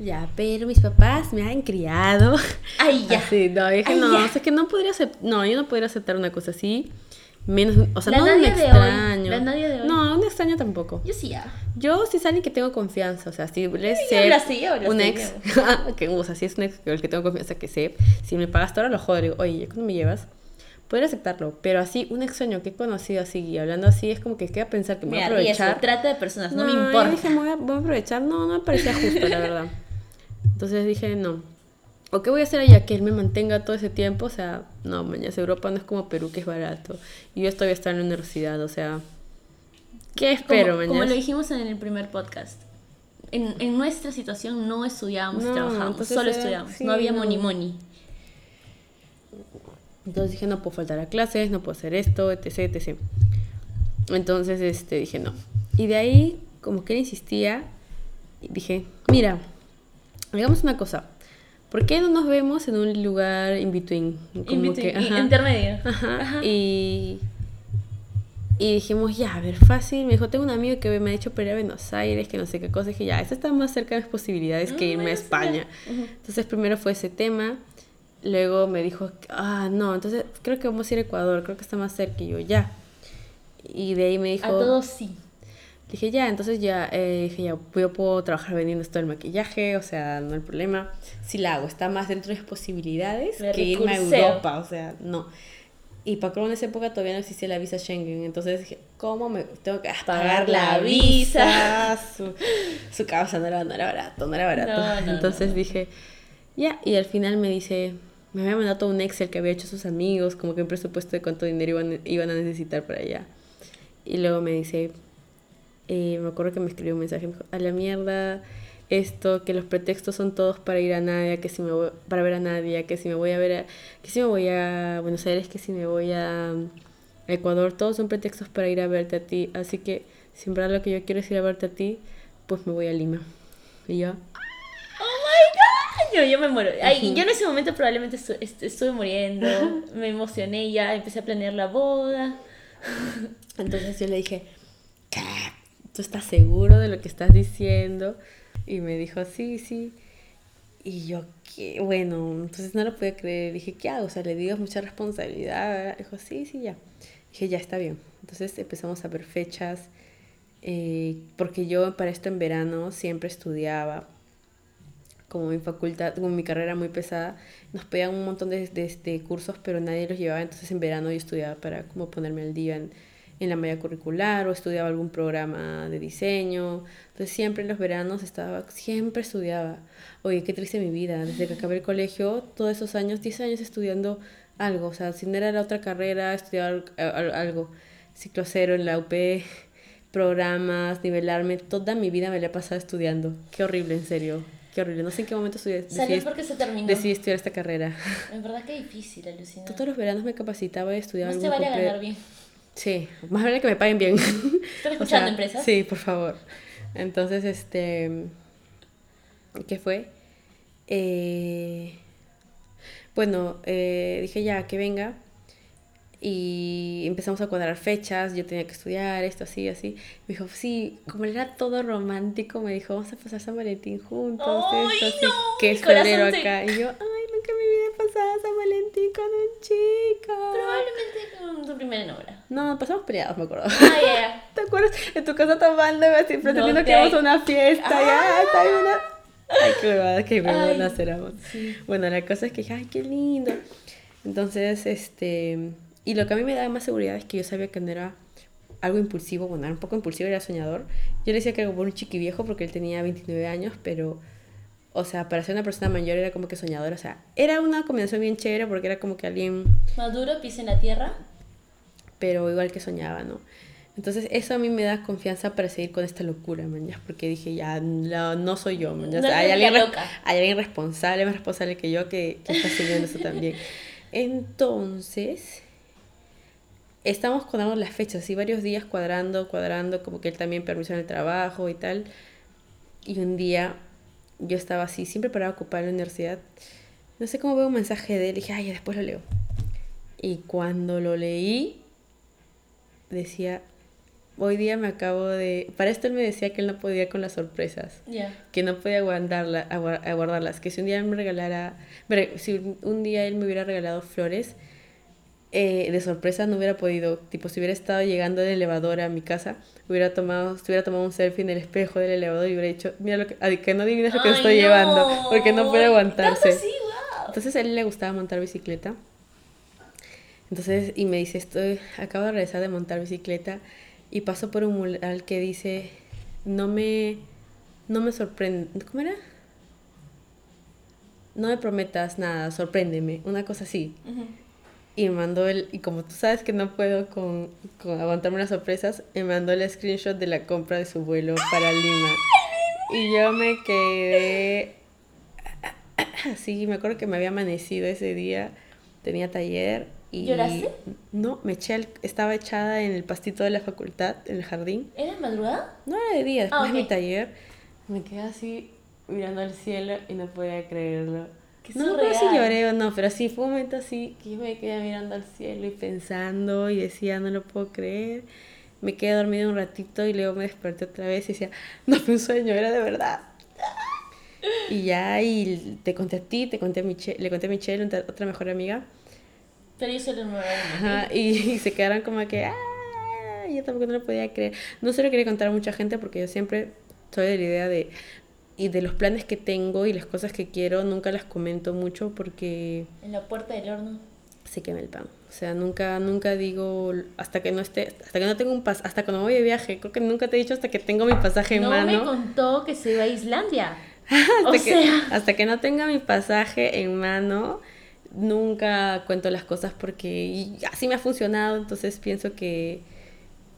Ya, pero mis papás me han criado. Ay, ya. Así, no, dije, Ay, no, ya. o sea, que no podría aceptar, no, yo no podría aceptar una cosa así. Menos, o sea, La no un de hoy, extraño. la de hoy. No, un extraño tampoco. Yo sí, ya. Yo sí es alguien que tengo confianza, o sea, si le sé hablaste, un ex, que, o sea, si es un ex el que tengo confianza que sé, si me pagas ahora lo jodo, digo, oye, ¿ya cuándo me llevas? Podría aceptarlo, pero así, un extraño que he conocido así y hablando así, es como que queda pensar que me voy Me a aprovechar. Trata de personas, no, me yo importa. dije, me voy a, voy a aprovechar, no, no me parecía justo, la verdad. Entonces dije, no. ¿O qué voy a hacer allá? Que él me mantenga todo ese tiempo. O sea, no, mañana Europa no es como Perú, que es barato. Y yo todavía estoy en la universidad, o sea. ¿Qué espero, como, como mañana? lo dijimos en el primer podcast. En, en nuestra situación no estudiábamos y No, trabajábamos, entonces solo era- estudiábamos. sí, no había no. money money. Entonces dije, no puedo faltar a clases, no puedo hacer esto, etc, etc. Entonces, este, dije, no. Y de ahí, como que él insistía, dije, mira, hagamos una cosa. ¿Por qué no nos vemos en un lugar in between? Como In between, que, ajá. intermedio. Ajá. Ajá. Y, y dijimos, ya, a ver, fácil. Me dijo, tengo un amigo que me ha dicho para ir a Buenos Aires, que no sé qué cosa. dije, ya, esto está más cerca de mis posibilidades que Ah, irme a. España. Entonces, primero fue ese tema. Luego me dijo, ah, no, entonces creo que vamos a ir a Ecuador, creo que está más cerca. Y yo, ya. Y de ahí me dijo, A todos sí. Dije, ya, entonces ya, eh, dije, ya, yo puedo trabajar vendiendo esto del maquillaje, o sea, no hay problema. Si la hago, está más dentro de mis posibilidades Me que irme a. Europa, o sea, no. Y para en esa época todavía no existía la visa Schengen, entonces dije, ¿cómo me tengo que pagar la visa? Su, su causa no era, no era barato, no era barato. No, no, entonces no. dije, ya, y al final me dice, me había mandado todo un Excel que había hecho sus amigos, como que un presupuesto de cuánto dinero iban, iban a necesitar para allá. Y luego me dice, eh, me acuerdo que me escribió un mensaje, me dijo, a la mierda esto, que los pretextos son todos para ir a Nadia, que si me voy, para ver a Nadia, que si me voy a ver a, que si me voy a Buenos Aires, que si me voy a, a Ecuador, todos son pretextos para ir a verte a ti, así que si en verdad lo que yo quiero es ir a verte a ti, pues me voy a Lima. Y yo, ¡Oh my god! Yo, yo me muero. Ay, yo en ese momento probablemente estu- est- estuve muriendo. Me emocioné ya, empecé a planear la boda. Entonces yo le dije, ¿qué? ¿Tú estás seguro de lo que estás diciendo? Y me dijo, sí, sí. Y yo, qué bueno, entonces no lo podía creer. Dije, ¿qué hago? O sea, le digo mucha responsabilidad. Dijo, sí, sí, ya. Dije, ya está bien. Entonces empezamos a ver fechas. eh, porque yo para esto en verano siempre estudiaba. Como mi facultad, como mi carrera muy pesada, nos pedían un montón de, de- de cursos, pero nadie los llevaba. Entonces en verano yo estudiaba para como ponerme al día en, en la malla curricular o estudiaba algún programa de diseño. Entonces siempre en los veranos estaba, siempre estudiaba. Oye, qué triste mi vida. Desde que acabé el colegio, todos esos años, 10 años estudiando algo. O sea, si no era la otra carrera, al- algo. Ciclo cero en la UP, programas, nivelarme. Toda mi vida me la he pasado estudiando. Qué horrible, en serio. Qué horrible. No sé en qué momento estudié, Salió porque se terminó. decidí estudiar esta carrera. En verdad que difícil, alucinar. Todos los veranos me capacitaba y estudiaba te algún vale ganar bien. Sí, más vale que me paguen bien. ¿Están escuchando, empresas? Sí, por favor. Entonces, este. ¿Qué fue? Eh, bueno, eh, dije ya que venga. Y empezamos a cuadrar fechas. Yo tenía que estudiar esto, así, así. Me dijo, sí, como era todo romántico, me dijo, vamos a pasar San Valentín juntos. ¡Ay, esto, así, no! que es febrero se- acá. Y yo, ay, en mi vida he pasado San Valentín con un chico. Probablemente con tu primera enamorada. No, pasamos peleados, me acuerdo. Ah, ya, ya. ¿Te acuerdas? En tu casa tomando, así, pretendiendo No que íbamos a una fiesta, ya, Ah. está ahí una... Ay, qué qué huevonas Ay, éramos. Bueno, la cosa es que dije, ay, qué lindo. Entonces, este, Y lo que a mí me daba más seguridad es que yo sabía que no era algo impulsivo, bueno, era un poco impulsivo, era soñador. Yo le decía que era como un chiqui viejo porque él tenía 29 años, pero, o sea, para ser una persona mayor era como que soñador, o sea, era una combinación bien chévere porque era como que alguien... Maduro, pisa en la tierra. Pero igual que soñaba, ¿no? Entonces eso a mí me da confianza para seguir con esta locura, man, porque dije, ya, no, no soy yo, man, No hay, eres la alguien, hay alguien responsable, más responsable que yo, que, que está siguiendo eso también. Entonces, estamos cuadrando las fechas, así varios días cuadrando, cuadrando, como que él también permiso en el trabajo y tal. Y un día yo estaba así, siempre para ocupar la universidad. No sé cómo veo un mensaje de él, dije, ay, después lo leo. Y cuando lo leí, decía, hoy día me acabo de... Para esto él me decía que él no podía con las sorpresas, Ya. que no podía guardarla, agua- aguardarlas, que si un día él me regalara, si un día él me hubiera regalado flores, eh, de sorpresa no hubiera podido, tipo si hubiera estado llegando del elevador a mi casa, hubiera tomado, hubiera tomado un selfie en el espejo del elevador y hubiera dicho, mira lo que, que no adivinas lo que Ay, estoy no. llevando, porque no puede aguantarse. Wow. Entonces a él le gustaba montar bicicleta. Entonces, y me dice, estoy, acabo de regresar de montar bicicleta y paso por un mural que dice, no me, no me sorprende, ¿cómo era? No me prometas nada, sorpréndeme, una cosa así. Y mandó el, y como tú sabes que no puedo con, con aguantarme las sorpresas, me mandó el screenshot de la compra de su vuelo para Lima. Y yo me quedé así, me acuerdo que me había amanecido ese día, tenía taller y... ¿Lloraste? No, me eché, al- estaba echada en el pastito de la facultad, en el jardín. ¿Era madrugada? No era de día, después Ah, de mi taller, me quedé así mirando al cielo y no podía creerlo. Qué no me acuerdo si lloré o no, pero sí fue un momento así que yo me quedé mirando al cielo y pensando y decía, no lo puedo creer. Me quedé dormida un ratito y luego me desperté otra vez y decía, no fue un sueño, era de verdad. Y ya, y te conté a ti, te conté a Michelle, le conté a Michelle, otra mejor amiga. Pero yo solo no Ajá, y, y se quedaron como que, ah, yo tampoco no lo podía creer. No se lo quería contar a mucha gente porque yo siempre soy de la idea de, y de los planes que tengo y las cosas que quiero, nunca las comento mucho porque En la puerta del horno. se quema el pan. O sea, nunca, nunca digo, hasta que no esté, hasta que no tengo un pas, hasta cuando voy de viaje, creo que nunca te he dicho hasta que tengo mi pasaje en no mano. me contó que se iba a Islandia. hasta, o que, sea. hasta que no tenga mi pasaje en mano, nunca cuento las cosas porque y así me ha funcionado, entonces pienso que,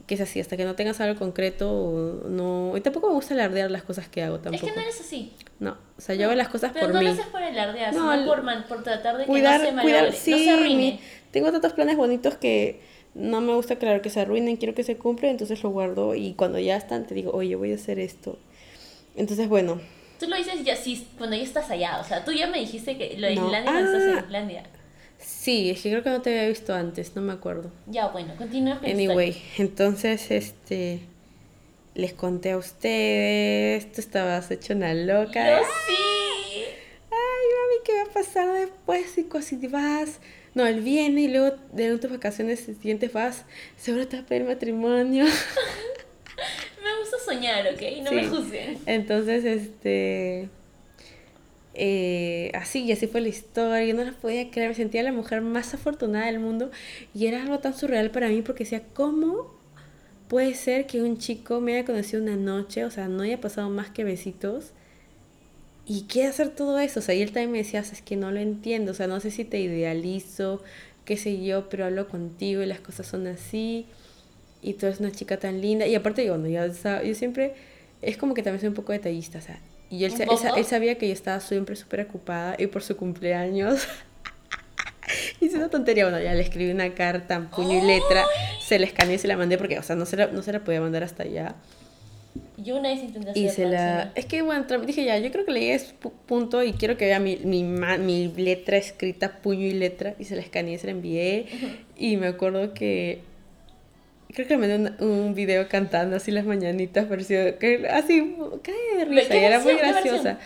que es así, hasta que no tengas algo concreto, no... Y tampoco me gusta alardear las cosas que hago tampoco. Es que no eres así. No, o sea, yo hago las cosas Pero por no mí. lo haces por alardear, No, sino por, man- por tratar de que Cuidar, no se cuidar, sí, no se arruine. tengo tantos planes bonitos que no me gusta, claro, que se arruinen, quiero que se cumplan, entonces lo guardo y cuando ya están te digo, oye, voy a hacer esto. Entonces, bueno, Tú lo dices ya sí, cuando ya estás allá. O sea, tú ya me dijiste que lo de No. Islandia cuando estás Ah. en Islandia. Sí, es que creo que no te había visto antes, no me acuerdo. Ya, bueno, continúa con Anyway, historia. entonces, este, les conté a ustedes, tú estabas hecho una loca. Yo sí. Ay, mami, ¿qué va a pasar después? Si vas. No, él viene y luego de tus vacaciones siguientes vas, seguro te va a pedir matrimonio. Me gusta soñar, ¿ok? No me juzguen. Entonces, este. Eh, así, y así fue la historia. Yo no la podía creer. Me sentía la mujer más afortunada del mundo. Y era algo tan surreal para mí porque decía, ¿cómo puede ser que un chico me haya conocido una noche? O sea, no haya pasado más que besitos. Y quiere hacer todo eso. O sea, y él también me decía, es que no lo entiendo. O sea, no sé si te idealizo, qué sé yo, pero hablo contigo y las cosas son así. Y tú eres una chica tan linda. Y aparte, yo, no, yo, sa- yo siempre, es como que también soy un poco detallista, o sea. Y él, ¿Un sa- él, sabía que yo estaba siempre súper ocupada y por su cumpleaños. Hice una tontería, bueno, ya le escribí una carta, puño y letra, se la escaneé y se la mandé porque, o sea, no se la, no se la podía mandar hasta allá. Yo una vez intenté hacer Y se la... Es que, bueno, dije ya, yo creo que le llegué a ese pu- punto y quiero que vea mi, mi, mi letra escrita, puño y letra, y se la escaneé, se la envié. Y me acuerdo que... Creo que le mandé un, un video cantando así las mañanitas, pareció que así, cae de risa, ¿Qué y era muy graciosa.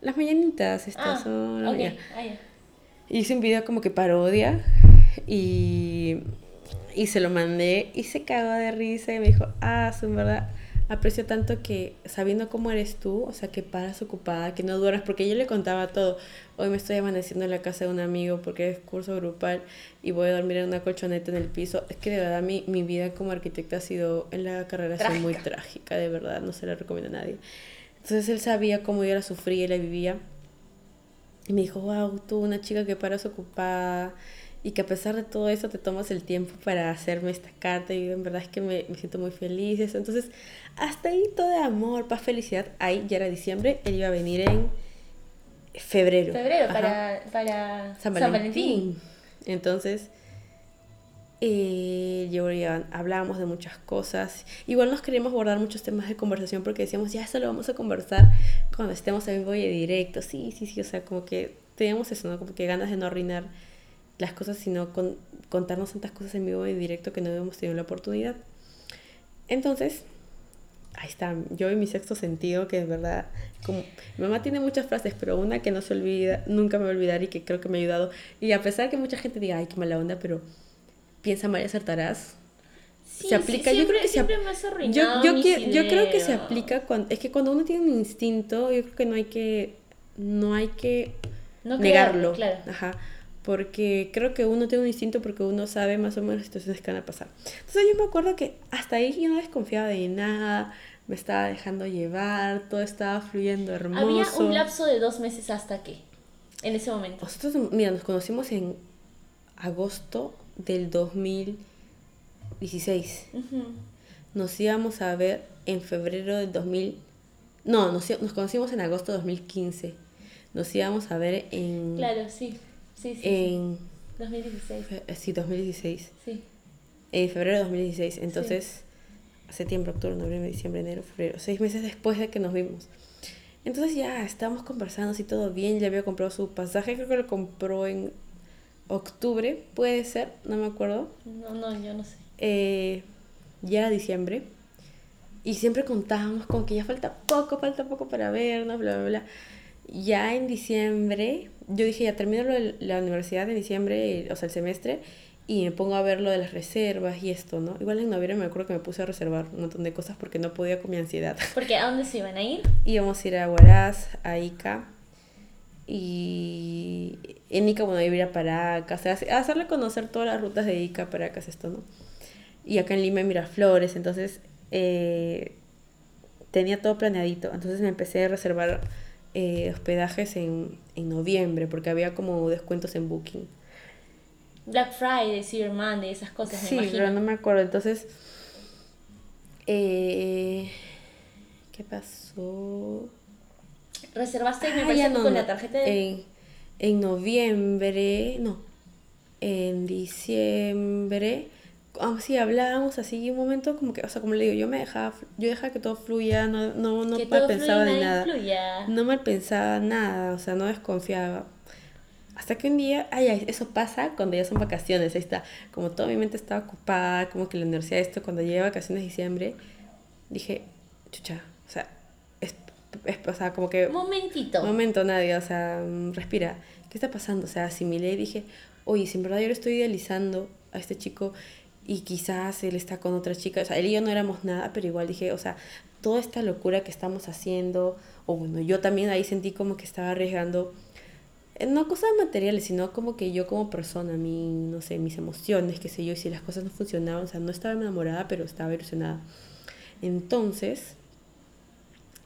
Las mañanitas, estas Ah, son... ah. Hice un video como que parodia y, y se lo mandé y se cagó de risa y me dijo, ah, su verdad, aprecio tanto que sabiendo cómo eres tú, o sea, que paras ocupada, que no duras, porque yo le contaba todo. Hoy me estoy amaneciendo en la casa de un amigo porque es curso grupal y voy a dormir en una colchoneta en el piso. Es que de verdad mi, mi vida como arquitecta ha sido en la carrera sido muy trágica, de verdad, no se la recomiendo a nadie. Entonces él sabía cómo yo la sufría y la vivía. Y me dijo, wow, tú una chica que paras ocupada y que a pesar de todo eso te tomas el tiempo para hacerme esta carta y en verdad es que me, me siento muy feliz. Eso. Entonces, hasta ahí todo de amor, paz, felicidad. Ahí ya era diciembre, él iba a venir en febrero. Febrero, para, para San Valentín. Entonces, eh, yo ya hablábamos de muchas cosas. Igual nos queríamos guardar muchos temas de conversación porque decíamos, ya eso lo vamos a conversar cuando estemos en vivo y directo. Sí, sí, sí, o sea, como que teníamos eso, ¿no? Como que ganas de no arruinar las cosas, sino con, contarnos tantas cosas en vivo y directo que no habíamos tenido la oportunidad. Entonces, ahí está, yo y mi sexto sentido, que es verdad, como mi mamá tiene muchas frases, pero una que no se olvida, nunca me voy a olvidar y que creo que me ha ayudado. Y a pesar que mucha gente diga, ay, qué mala onda, pero piensa mal y acertarás. Sí, se aplica, sí, yo creo siempre- que se siempre me has yo, arruinado yo, mis que- yo creo que se aplica cuando, es que cuando uno tiene un instinto, yo creo que no hay que, no hay que No negarlo. claro. Ajá. Porque creo que uno tiene un instinto porque uno sabe más o menos las situaciones que van a pasar. Entonces yo me acuerdo que hasta ahí yo no desconfiaba de nada, me estaba dejando llevar, todo estaba fluyendo hermoso. Había un lapso de dos meses hasta que, en ese momento. Nosotros, mira, nos conocimos en agosto del 2016. Ujú. Nos íbamos a ver en febrero del 2000. No, nos, nos conocimos en agosto de 2015. Nos íbamos a ver en. Claro, sí. Sí, sí. sí. En. 2016. fe- Sí, 2016. Sí. En febrero de 2016. Entonces, septiembre, octubre, noviembre, diciembre, enero, febrero. Seis meses después de que nos vimos. Entonces ya estábamos conversando así todo bien. Ya había comprado su pasaje. Creo que lo compró en octubre. Puede ser, no me acuerdo. No, no, yo no sé. eh, ya era diciembre y siempre contábamos como que ya falta poco, falta poco para vernos, bla, bla, bla. Ya en diciembre, yo dije, ya termino lo de la universidad en diciembre, o sea, el semestre, y me pongo a ver lo de las reservas y esto, ¿no? Igual en noviembre me acuerdo que me puse a reservar un montón de cosas porque no podía con mi ansiedad. Porque ¿a dónde se iban a ir? Íbamos a ir a Huaraz, a Ica, y en Ica, bueno, iba a ir a Paracas, a hacer- a hacerle conocer todas las rutas de Ica, Paracas, esto, ¿no? Y acá en Lima, Miraflores, entonces eh, tenía todo planeadito. Entonces me empecé a reservar eh, hospedajes en, en noviembre, porque había como descuentos en Booking. Black Friday, Cyber Monday, esas cosas, Sí, me imagino. pero no me acuerdo. Entonces, eh, ¿qué pasó? Reservaste, me Ah, parece, no, con no. la tarjeta de... En, en noviembre, no, en diciembre, ah, sí, hablábamos así un momento como que, o sea, como le digo, yo me dejaba, yo dejaba que todo fluya, no, no, no mal pensaba fluya, de nada influya. No mal pensaba nada, o sea, no desconfiaba. Hasta que un día, ay, ay, eso pasa cuando ya son vacaciones, ahí está. Como toda mi mente estaba ocupada, como que la universidad, esto, cuando llegué a vacaciones de diciembre, dije, chucha, o sea, es, es- o sea, como que Momentito. Momento, Nadia, o sea, respira. ¿Qué está pasando? O sea, asimilé y dije, oye, si en verdad yo lo estoy idealizando a este chico y quizás él está con otra chica, o sea, él y yo no éramos nada, pero igual dije, o sea, toda esta locura que estamos haciendo, o bueno, yo también ahí sentí como que estaba arriesgando, eh, no cosas materiales, sino como que yo como persona, mi, no sé, mis emociones, qué sé yo, y si las cosas no funcionaban, o sea, no estaba enamorada, pero estaba ilusionada. Entonces,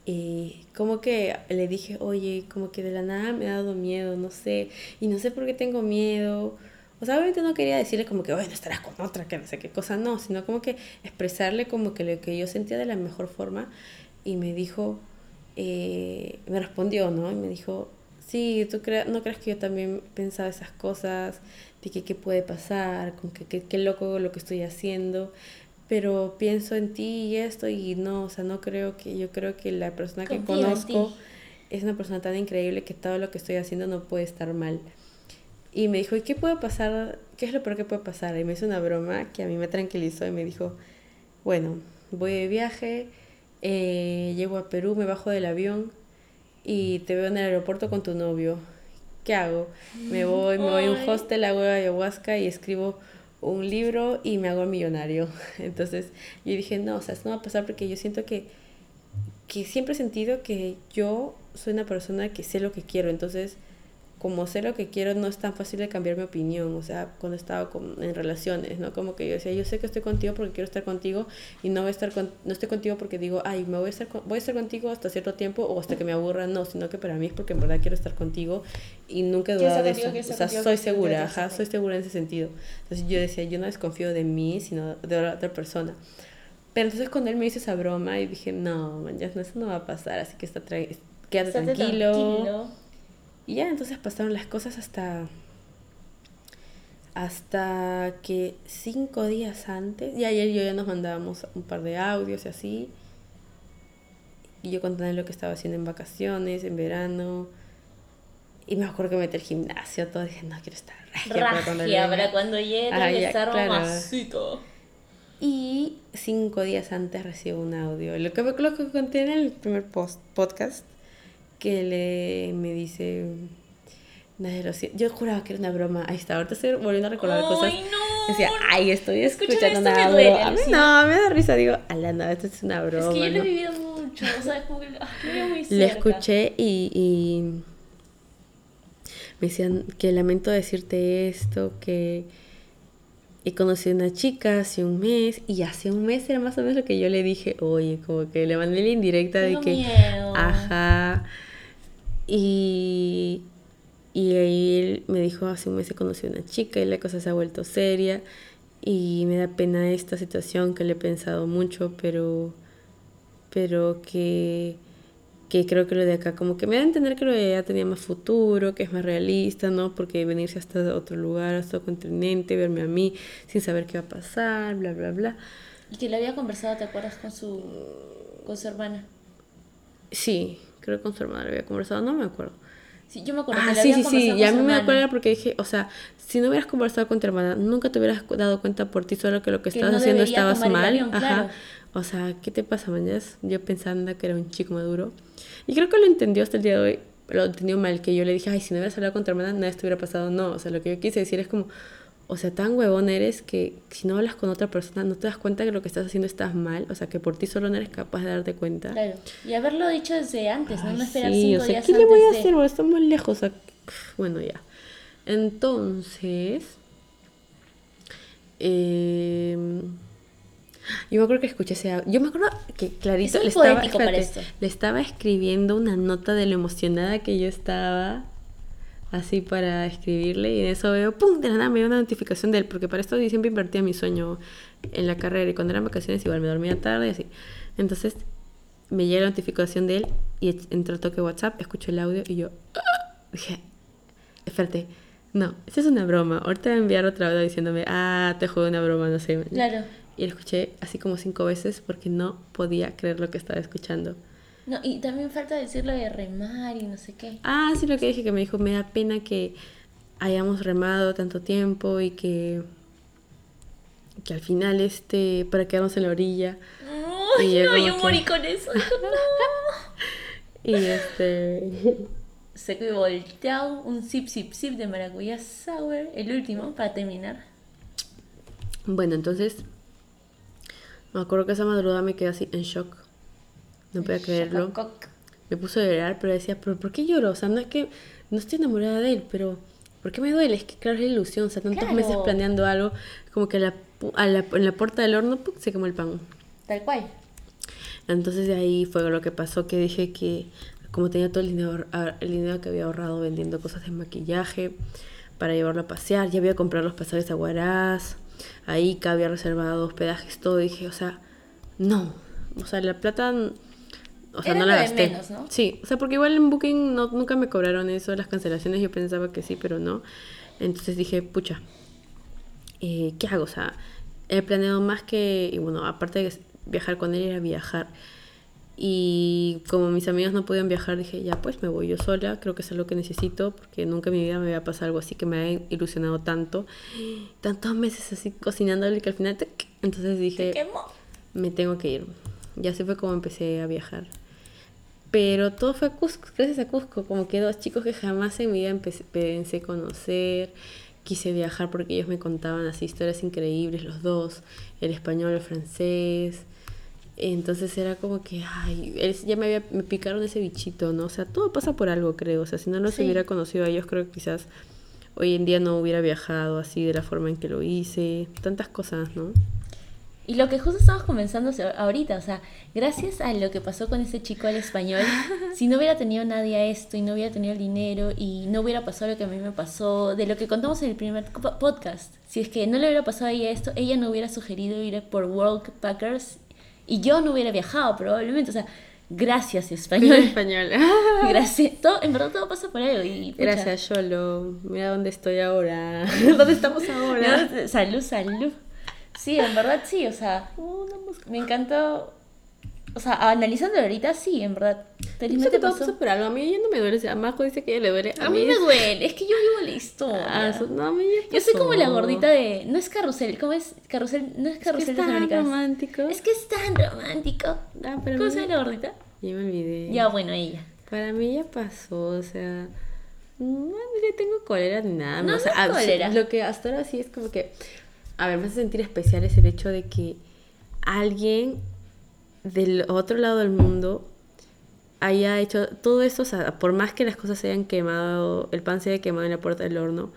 y como que le dije, oye, como que de la nada me ha dado miedo, no sé, y no sé por qué tengo miedo. O sea, obviamente no quería decirle como que, bueno, estarás con otra, que no sé qué cosa, no, sino como que expresarle como que lo que yo sentía de la mejor forma. Y me dijo, eh, me respondió, ¿no? Y me dijo, sí, ¿tú cre- no crees que yo también pensaba esas cosas? De que qué puede pasar, con que qué qué loco lo que estoy haciendo pero pienso en ti y esto y no, o sea, no creo que, yo creo que la persona que Confío conozco es una persona tan increíble que todo lo que estoy haciendo no puede estar mal. Y me dijo, ¿y qué puede pasar? ¿Qué es lo peor que puede pasar? Y me hizo una broma que a mí me tranquilizó y me dijo, bueno, voy de viaje, eh, llego a Perú, me bajo del avión y te veo en el aeropuerto con tu novio. ¿Qué hago? Me voy, me voy a un hostel, hago ayahuasca y escribo un libro y me hago millonario. Entonces yo dije, no, o sea, eso no va a pasar porque yo siento que, que siempre he sentido que yo soy una persona que sé lo que quiero. Entonces como sé lo que quiero, no es tan fácil de cambiar mi opinión, o sea, cuando estaba con, en relaciones, ¿no? Como que yo decía, yo sé que estoy contigo porque quiero estar contigo y no voy a estar con, no estoy contigo porque digo, ay, me voy a estar voy a estar contigo hasta cierto tiempo o hasta que me aburra, no, sino que para mí es porque en verdad quiero estar contigo y nunca he dudado de eso. O sea, soy segura, ajá, soy segura en ese sentido. Entonces yo decía, yo no desconfío de mí, sino de otra persona. Pero entonces cuando él me hizo esa broma y dije, no, man, ya, eso no va a pasar, así que está quédate tranquilo. tranquilo y ya, entonces pasaron las cosas hasta. Hasta que cinco días antes. Y ayer yo ya nos mandábamos un par de audios y así. Y yo contándole lo que estaba haciendo en vacaciones, en verano. Y me acuerdo que metí al gimnasio, todo dije, no quiero estar ragia, para cuando llegue. Para cuando llegue claro. Y cinco días antes recibo un audio. Lo que, lo que conté en el primer post, podcast que le me dice yo juraba que era una broma ahí está ahorita estoy volviendo a recordar cosas no. decía ay estoy escuchando una broma a mí no me da risa digo ala esto es una broma es que yo lo he vivido mucho o sea como que lo muy cerca. le escuché y, y me decían que lamento decirte esto que y conocí a una chica hace un mes y hace un mes era más o menos lo que yo le dije, oye, como que le mandé la indirecta de que, miedo. ajá, y, y ahí él me dijo, hace un mes he conocido a una chica y la cosa se ha vuelto seria y me da pena esta situación que le he pensado mucho, pero, pero que que creo que lo de acá como que me da a entender que lo de allá tenía más futuro, que es más realista, ¿no? Porque venirse hasta otro lugar, hasta otro continente, verme a mí sin saber qué va a pasar, bla, bla, bla. Y que le había conversado, ¿te acuerdas con su, con su hermana? Sí, creo que con su hermana había conversado, no me acuerdo. Sí, yo me acuerdo. Ah, sí, sí, sí, y a mí me acuerdo porque dije, o sea, si no hubieras conversado con tu hermana, nunca te hubieras dado cuenta por ti solo que lo que, estabas haciendo estabas mal. Ajá. O sea, ¿qué te pasa, mañas? Yo pensando que era un chico maduro. Y creo que lo entendió hasta el día de hoy, lo entendió mal, que yo le dije, ay, si no hubieras hablado con tu hermana, nada esto hubiera pasado. No, o sea, lo que yo quise decir es como, o sea, tan huevón eres que si no hablas con otra persona no te das cuenta que lo que estás haciendo estás mal, o sea, que por ti solo no eres capaz de darte cuenta. Claro, y haberlo dicho desde antes, no, no esperar sí, cinco o sea, ¿qué le voy a hacer? estamos lejos, o sea, bueno, ya. Entonces, eh, yo me acuerdo que escuché ese. Yo me acuerdo que clarito le estaba, le estaba escribiendo una nota de lo emocionada que yo estaba así para escribirle y en eso veo, ¡pum! De la nada me dio una notificación de él, porque para esto siempre invertía mi sueño en la carrera y cuando eran vacaciones igual me dormía tarde y así. Entonces me llega la notificación de él y entró toque WhatsApp, escucho el audio y yo ¡ah! dije, espérate, no, esa es una broma. Ahorita voy a enviar otra audio diciéndome, ah, te juego una broma, no sé. Claro. Y lo escuché así como cinco veces porque no podía creer lo que estaba escuchando. No, y también falta decirlo de remar y no sé qué. Ah, sí, lo que dije que me dijo, me da pena que hayamos remado tanto tiempo y que que al final este para quedarnos en la orilla y no, yo morí con eso y este se volteado un zip zip zip de maracuyá sour el último para terminar bueno entonces me acuerdo que esa madrugada me quedé así en shock. No podía creerlo. Me puse a llorar, pero decía, ¿pero por qué lloro? O sea, no es que no estoy enamorada de él, pero ¿por qué me duele? Es que claro, es la ilusión. O sea, tantos meses planeando algo, como que la, en la puerta del horno se quemó el pan. Tal cual. Entonces de ahí fue lo que pasó, que dije que como tenía todo el dinero, el dinero que había ahorrado vendiendo cosas de maquillaje para llevarlo a pasear, ya había comprado los pasajes a Huaraz, ahí que había reservado hospedajes, todo. dije, o sea, no. O sea, la plata. O sea, no la gasté. Menos, ¿no? Sí, o sea, porque igual en Booking no, nunca me cobraron eso, las cancelaciones. Yo pensaba que sí, pero no. Entonces dije, pucha, eh, ¿qué hago? O sea, he planeado más que. Y bueno, aparte de viajar con él, era viajar. Y como mis amigos no podían viajar, dije, ya pues me voy yo sola, creo que es lo que necesito, porque nunca en mi vida me había pasado algo así que me ha ilusionado tanto. Tantos meses así cocinándole que al final, te... entonces dije, me tengo que ir. Y así fue como empecé a viajar. Pero todo fue a Cusco, gracias a Cusco, como que dos chicos que jamás en mi vida pensé conocer, quise viajar porque ellos me contaban así historias increíbles, los dos, el español, el francés. Entonces era como que, ay, ya me, había, me picaron ese bichito, ¿no? O sea, todo pasa por algo, creo. O sea, si no los hubiera conocido a ellos, creo que quizás hoy en día no hubiera viajado así de la forma en que lo hice. Tantas cosas, ¿no? Y lo que justo estamos comenzando ahorita, o sea, gracias a lo que pasó con ese chico al español, si no hubiera tenido nadie a esto y no hubiera tenido el dinero y no hubiera pasado lo que a mí me pasó, de lo que contamos en el primer podcast, si es que no le hubiera pasado a ella esto, ella no hubiera sugerido ir por World Packers y yo no hubiera viajado probablemente, o sea, gracias español. español. gracias, todo, en verdad todo pasa por algo. Y, gracias Yolo, mira dónde estoy ahora, dónde estamos ahora. salud, salud. Sí, en verdad sí, o sea, me encantó. O sea, analizando ahorita, sí, en verdad. Felizmente pasó. por algo. A mí ya no me duele. O sea, Majo dice que ella le duele. A, mí, me duele. Es que yo vivo la historia. Ah, no, a mí Yo soy como la gordita de. No es carrusel. ¿Cómo es? Carrusel. No es carrusel es que es tan romántico. Es que es tan romántico. Ah, pero ¿Cómo se llama la gordita? Ya me olvidé. Ya, bueno, ella. Para mí ya pasó. O sea. No le tengo cólera ni nada. No, o sea, no cólera. Lo que hasta ahora sí es como que a ver, me hace sentir especial es el hecho de que alguien del otro lado del mundo haya hecho todo esto, o sea, por más que las cosas se hayan quemado, el pan se haya quemado en la puerta del horno,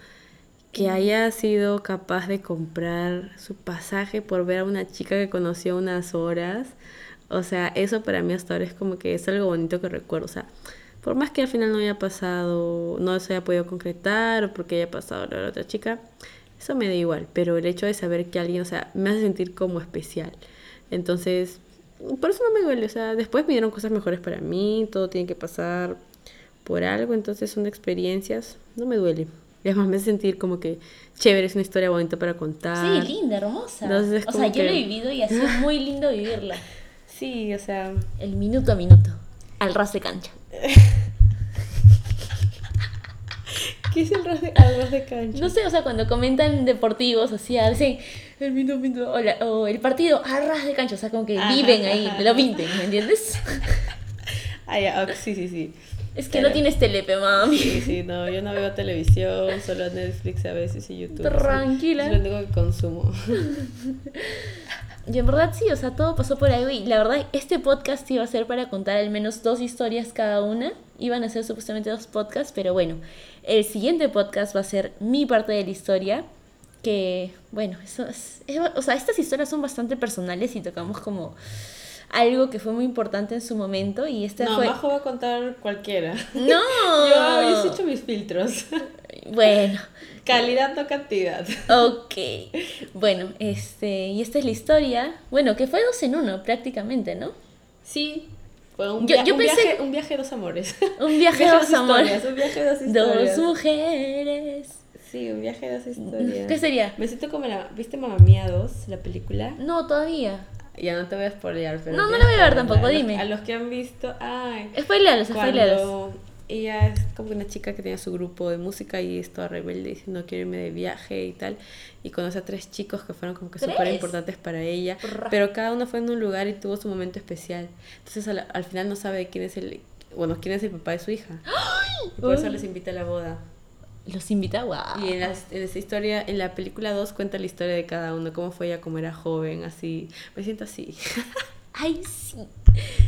que haya sido capaz de comprar su pasaje por ver a una chica que conoció unas horas. O sea, eso para mí hasta ahora es como que es algo bonito que recuerdo. O sea, por más que al final no haya pasado, no se haya podido concretar o porque haya pasado la otra chica, eso me da igual, pero el hecho de saber que alguien, o sea, me hace sentir como especial. Entonces, por eso no me duele, o sea, después me dieron cosas mejores para mí, todo tiene que pasar por algo, entonces son experiencias, no me duele. Y además me hace sentir como que chévere, es una historia bonita para contar. Sí, linda, hermosa. o sea, yo lo he vivido y ha sido muy lindo vivirla. Sí, o sea... El minuto a minuto, al ras de cancha. ¿Qué es el ras de, ras de cancha? No sé, o sea, cuando comentan deportivos, así, el minuto, o, el partido a ras de cancha, o sea, como que viven ahí, lo pinten, ¿me entiendes? Ah, ya, sí, sí, sí. Es que no tienes telepe, mami. Sí, sí, no, yo no veo televisión, solo Netflix a veces y YouTube. Tranquila. Es lo único que consumo. Y en verdad sí, o sea, todo pasó por ahí. Y la verdad, este podcast iba a ser para contar al menos dos historias cada una. Iban a ser supuestamente dos podcasts, pero bueno, el siguiente podcast va a ser mi parte de la historia. Que, bueno, eso es, o sea, estas historias son bastante personales y tocamos como algo que fue muy importante en su momento y este no, fue... Majo va a contar cualquiera. No. Yo habéis hecho mis filtros. Bueno. Calidad no cantidad. Ok. Bueno, este, y esta es la historia. Bueno, que fue dos en uno prácticamente, ¿no? Sí. Fue un, yo, un viaje, un viaje de dos amores. Un viaje, de dos, amores. Un viaje de dos historias. Dos mujeres. Sí, un viaje de dos historias. ¿Qué sería? Me siento como la... ¿Viste Mamma Mía 2, la película? No, todavía. Ya no te voy a spoilear, pero... No, no la voy a ver tampoco, dime. A los que han visto... Ay. Spoilealos, spoilealos ella es como una chica que tenía su grupo de música y es toda rebelde diciendo quiero irme de viaje y tal. Y conoce a tres chicos que fueron como que súper importantes para ella. Pero cada uno fue en un lugar y tuvo su momento especial. Entonces al, final no sabe quién es el, bueno, quién es el papá de su hija. Y por eso les invita a la boda. Los invita, wow. Y en, esa historia, en la película 2 cuenta la historia de cada uno, cómo fue ella como era joven, así. Me siento así. Ay, sí.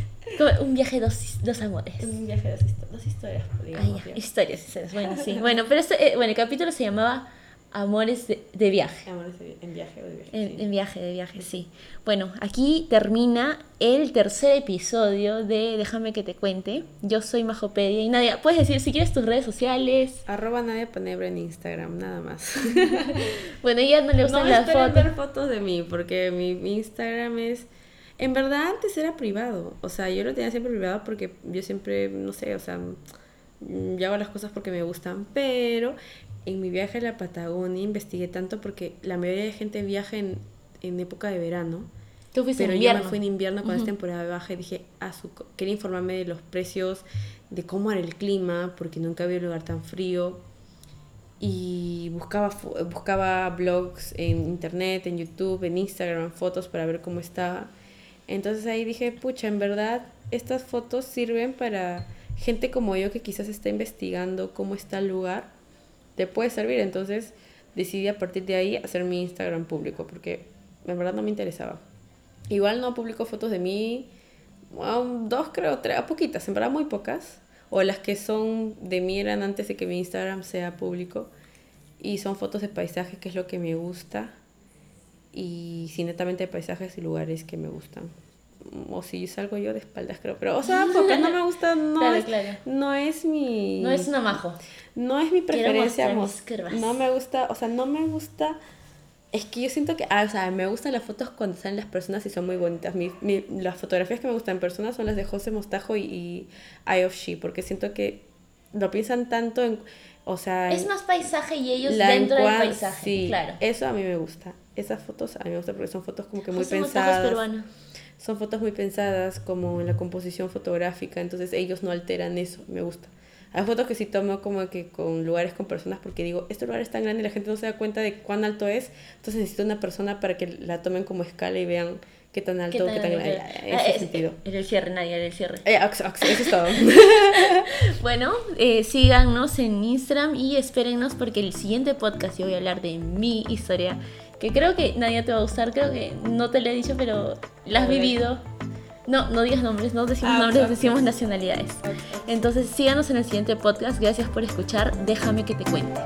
Un viaje dos, dos amores. Un viaje dos, dos historias, digamos. historias, historias. Bueno, sí. Bueno, pero este, eh, bueno, el capítulo se llamaba Amores de, viaje. Amores en viaje de viaje. En, en, viaje de viaje, sí. Bueno, aquí termina el tercer episodio de Déjame que te cuente. Yo soy Majopedia y Nadia, puedes decir si quieres tus redes sociales. Arroba Nadia Panebre en Instagram, nada más. bueno, ella no le gustan no las fotos. ver fotos de mí porque mi, mi Instagram es en verdad antes era privado, o sea, yo lo tenía siempre privado porque yo siempre, no sé, o sea, yo hago las cosas porque me gustan, pero en mi viaje a la Patagonia investigué tanto porque la mayoría de gente viaja en, en época de verano. Tú fuiste pero en invierno. yo me fui en invierno con esta temporada de baja y dije, ah, su, quería informarme de los precios, de cómo era el clima, porque nunca había un lugar tan frío. Y buscaba, buscaba blogs en internet, en YouTube, en Instagram, fotos para ver cómo estaba. Entonces ahí dije, pucha, en verdad estas fotos sirven para gente como yo que quizás está investigando cómo está el lugar, te puede servir. Entonces decidí a partir de ahí hacer mi Instagram público, porque en verdad no me interesaba. Igual no publico fotos de mí, dos creo, tres, poquitas, en verdad muy pocas. O las que son de mí eran antes de que mi Instagram sea público. Y son fotos de paisajes, que es lo que me gusta. Y sí, netamente paisajes y lugares que me gustan. O si salgo yo de espaldas, creo. Pero, o sea, porque no me gusta, no, es, no es mi... No es un amajo. No es mi preferencia. No me gusta, o sea, no me gusta es que yo siento que, ah, o sea, me gustan las fotos cuando salen las personas y son muy bonitas. Mi, mi, las fotografías que me gustan en persona son las de José Mostajo y, y Eye of She, porque siento que lo piensan tanto en, o sea... Es más paisaje y ellos dentro del paisaje, sí, claro. Eso a mí me gusta. Esas fotos a mí me gustan porque son fotos como que muy José pensadas. Es peruano. Son fotos muy pensadas como en la composición fotográfica, entonces ellos no alteran eso, me gusta. Hay fotos que sí tomo como que con lugares con personas porque digo, este lugar es tan grande y la gente no se da cuenta de cuán alto es, entonces necesito una persona para que la tomen como escala y vean qué tan alto, qué tan, grande. En ese sentido. En el cierre, nadie en el cierre. Eh, eso es todo. bueno, eh, síganos en Instagram y espérennos porque el siguiente podcast yo voy a hablar de mi historia, que creo que nadie te va a gustar, creo que no te lo he dicho, pero la has vivido. No, no digas nombres, no decimos ah, nombres, decimos nacionalidades. Entonces síganos en el siguiente podcast. Gracias por escuchar. Déjame que te cuente.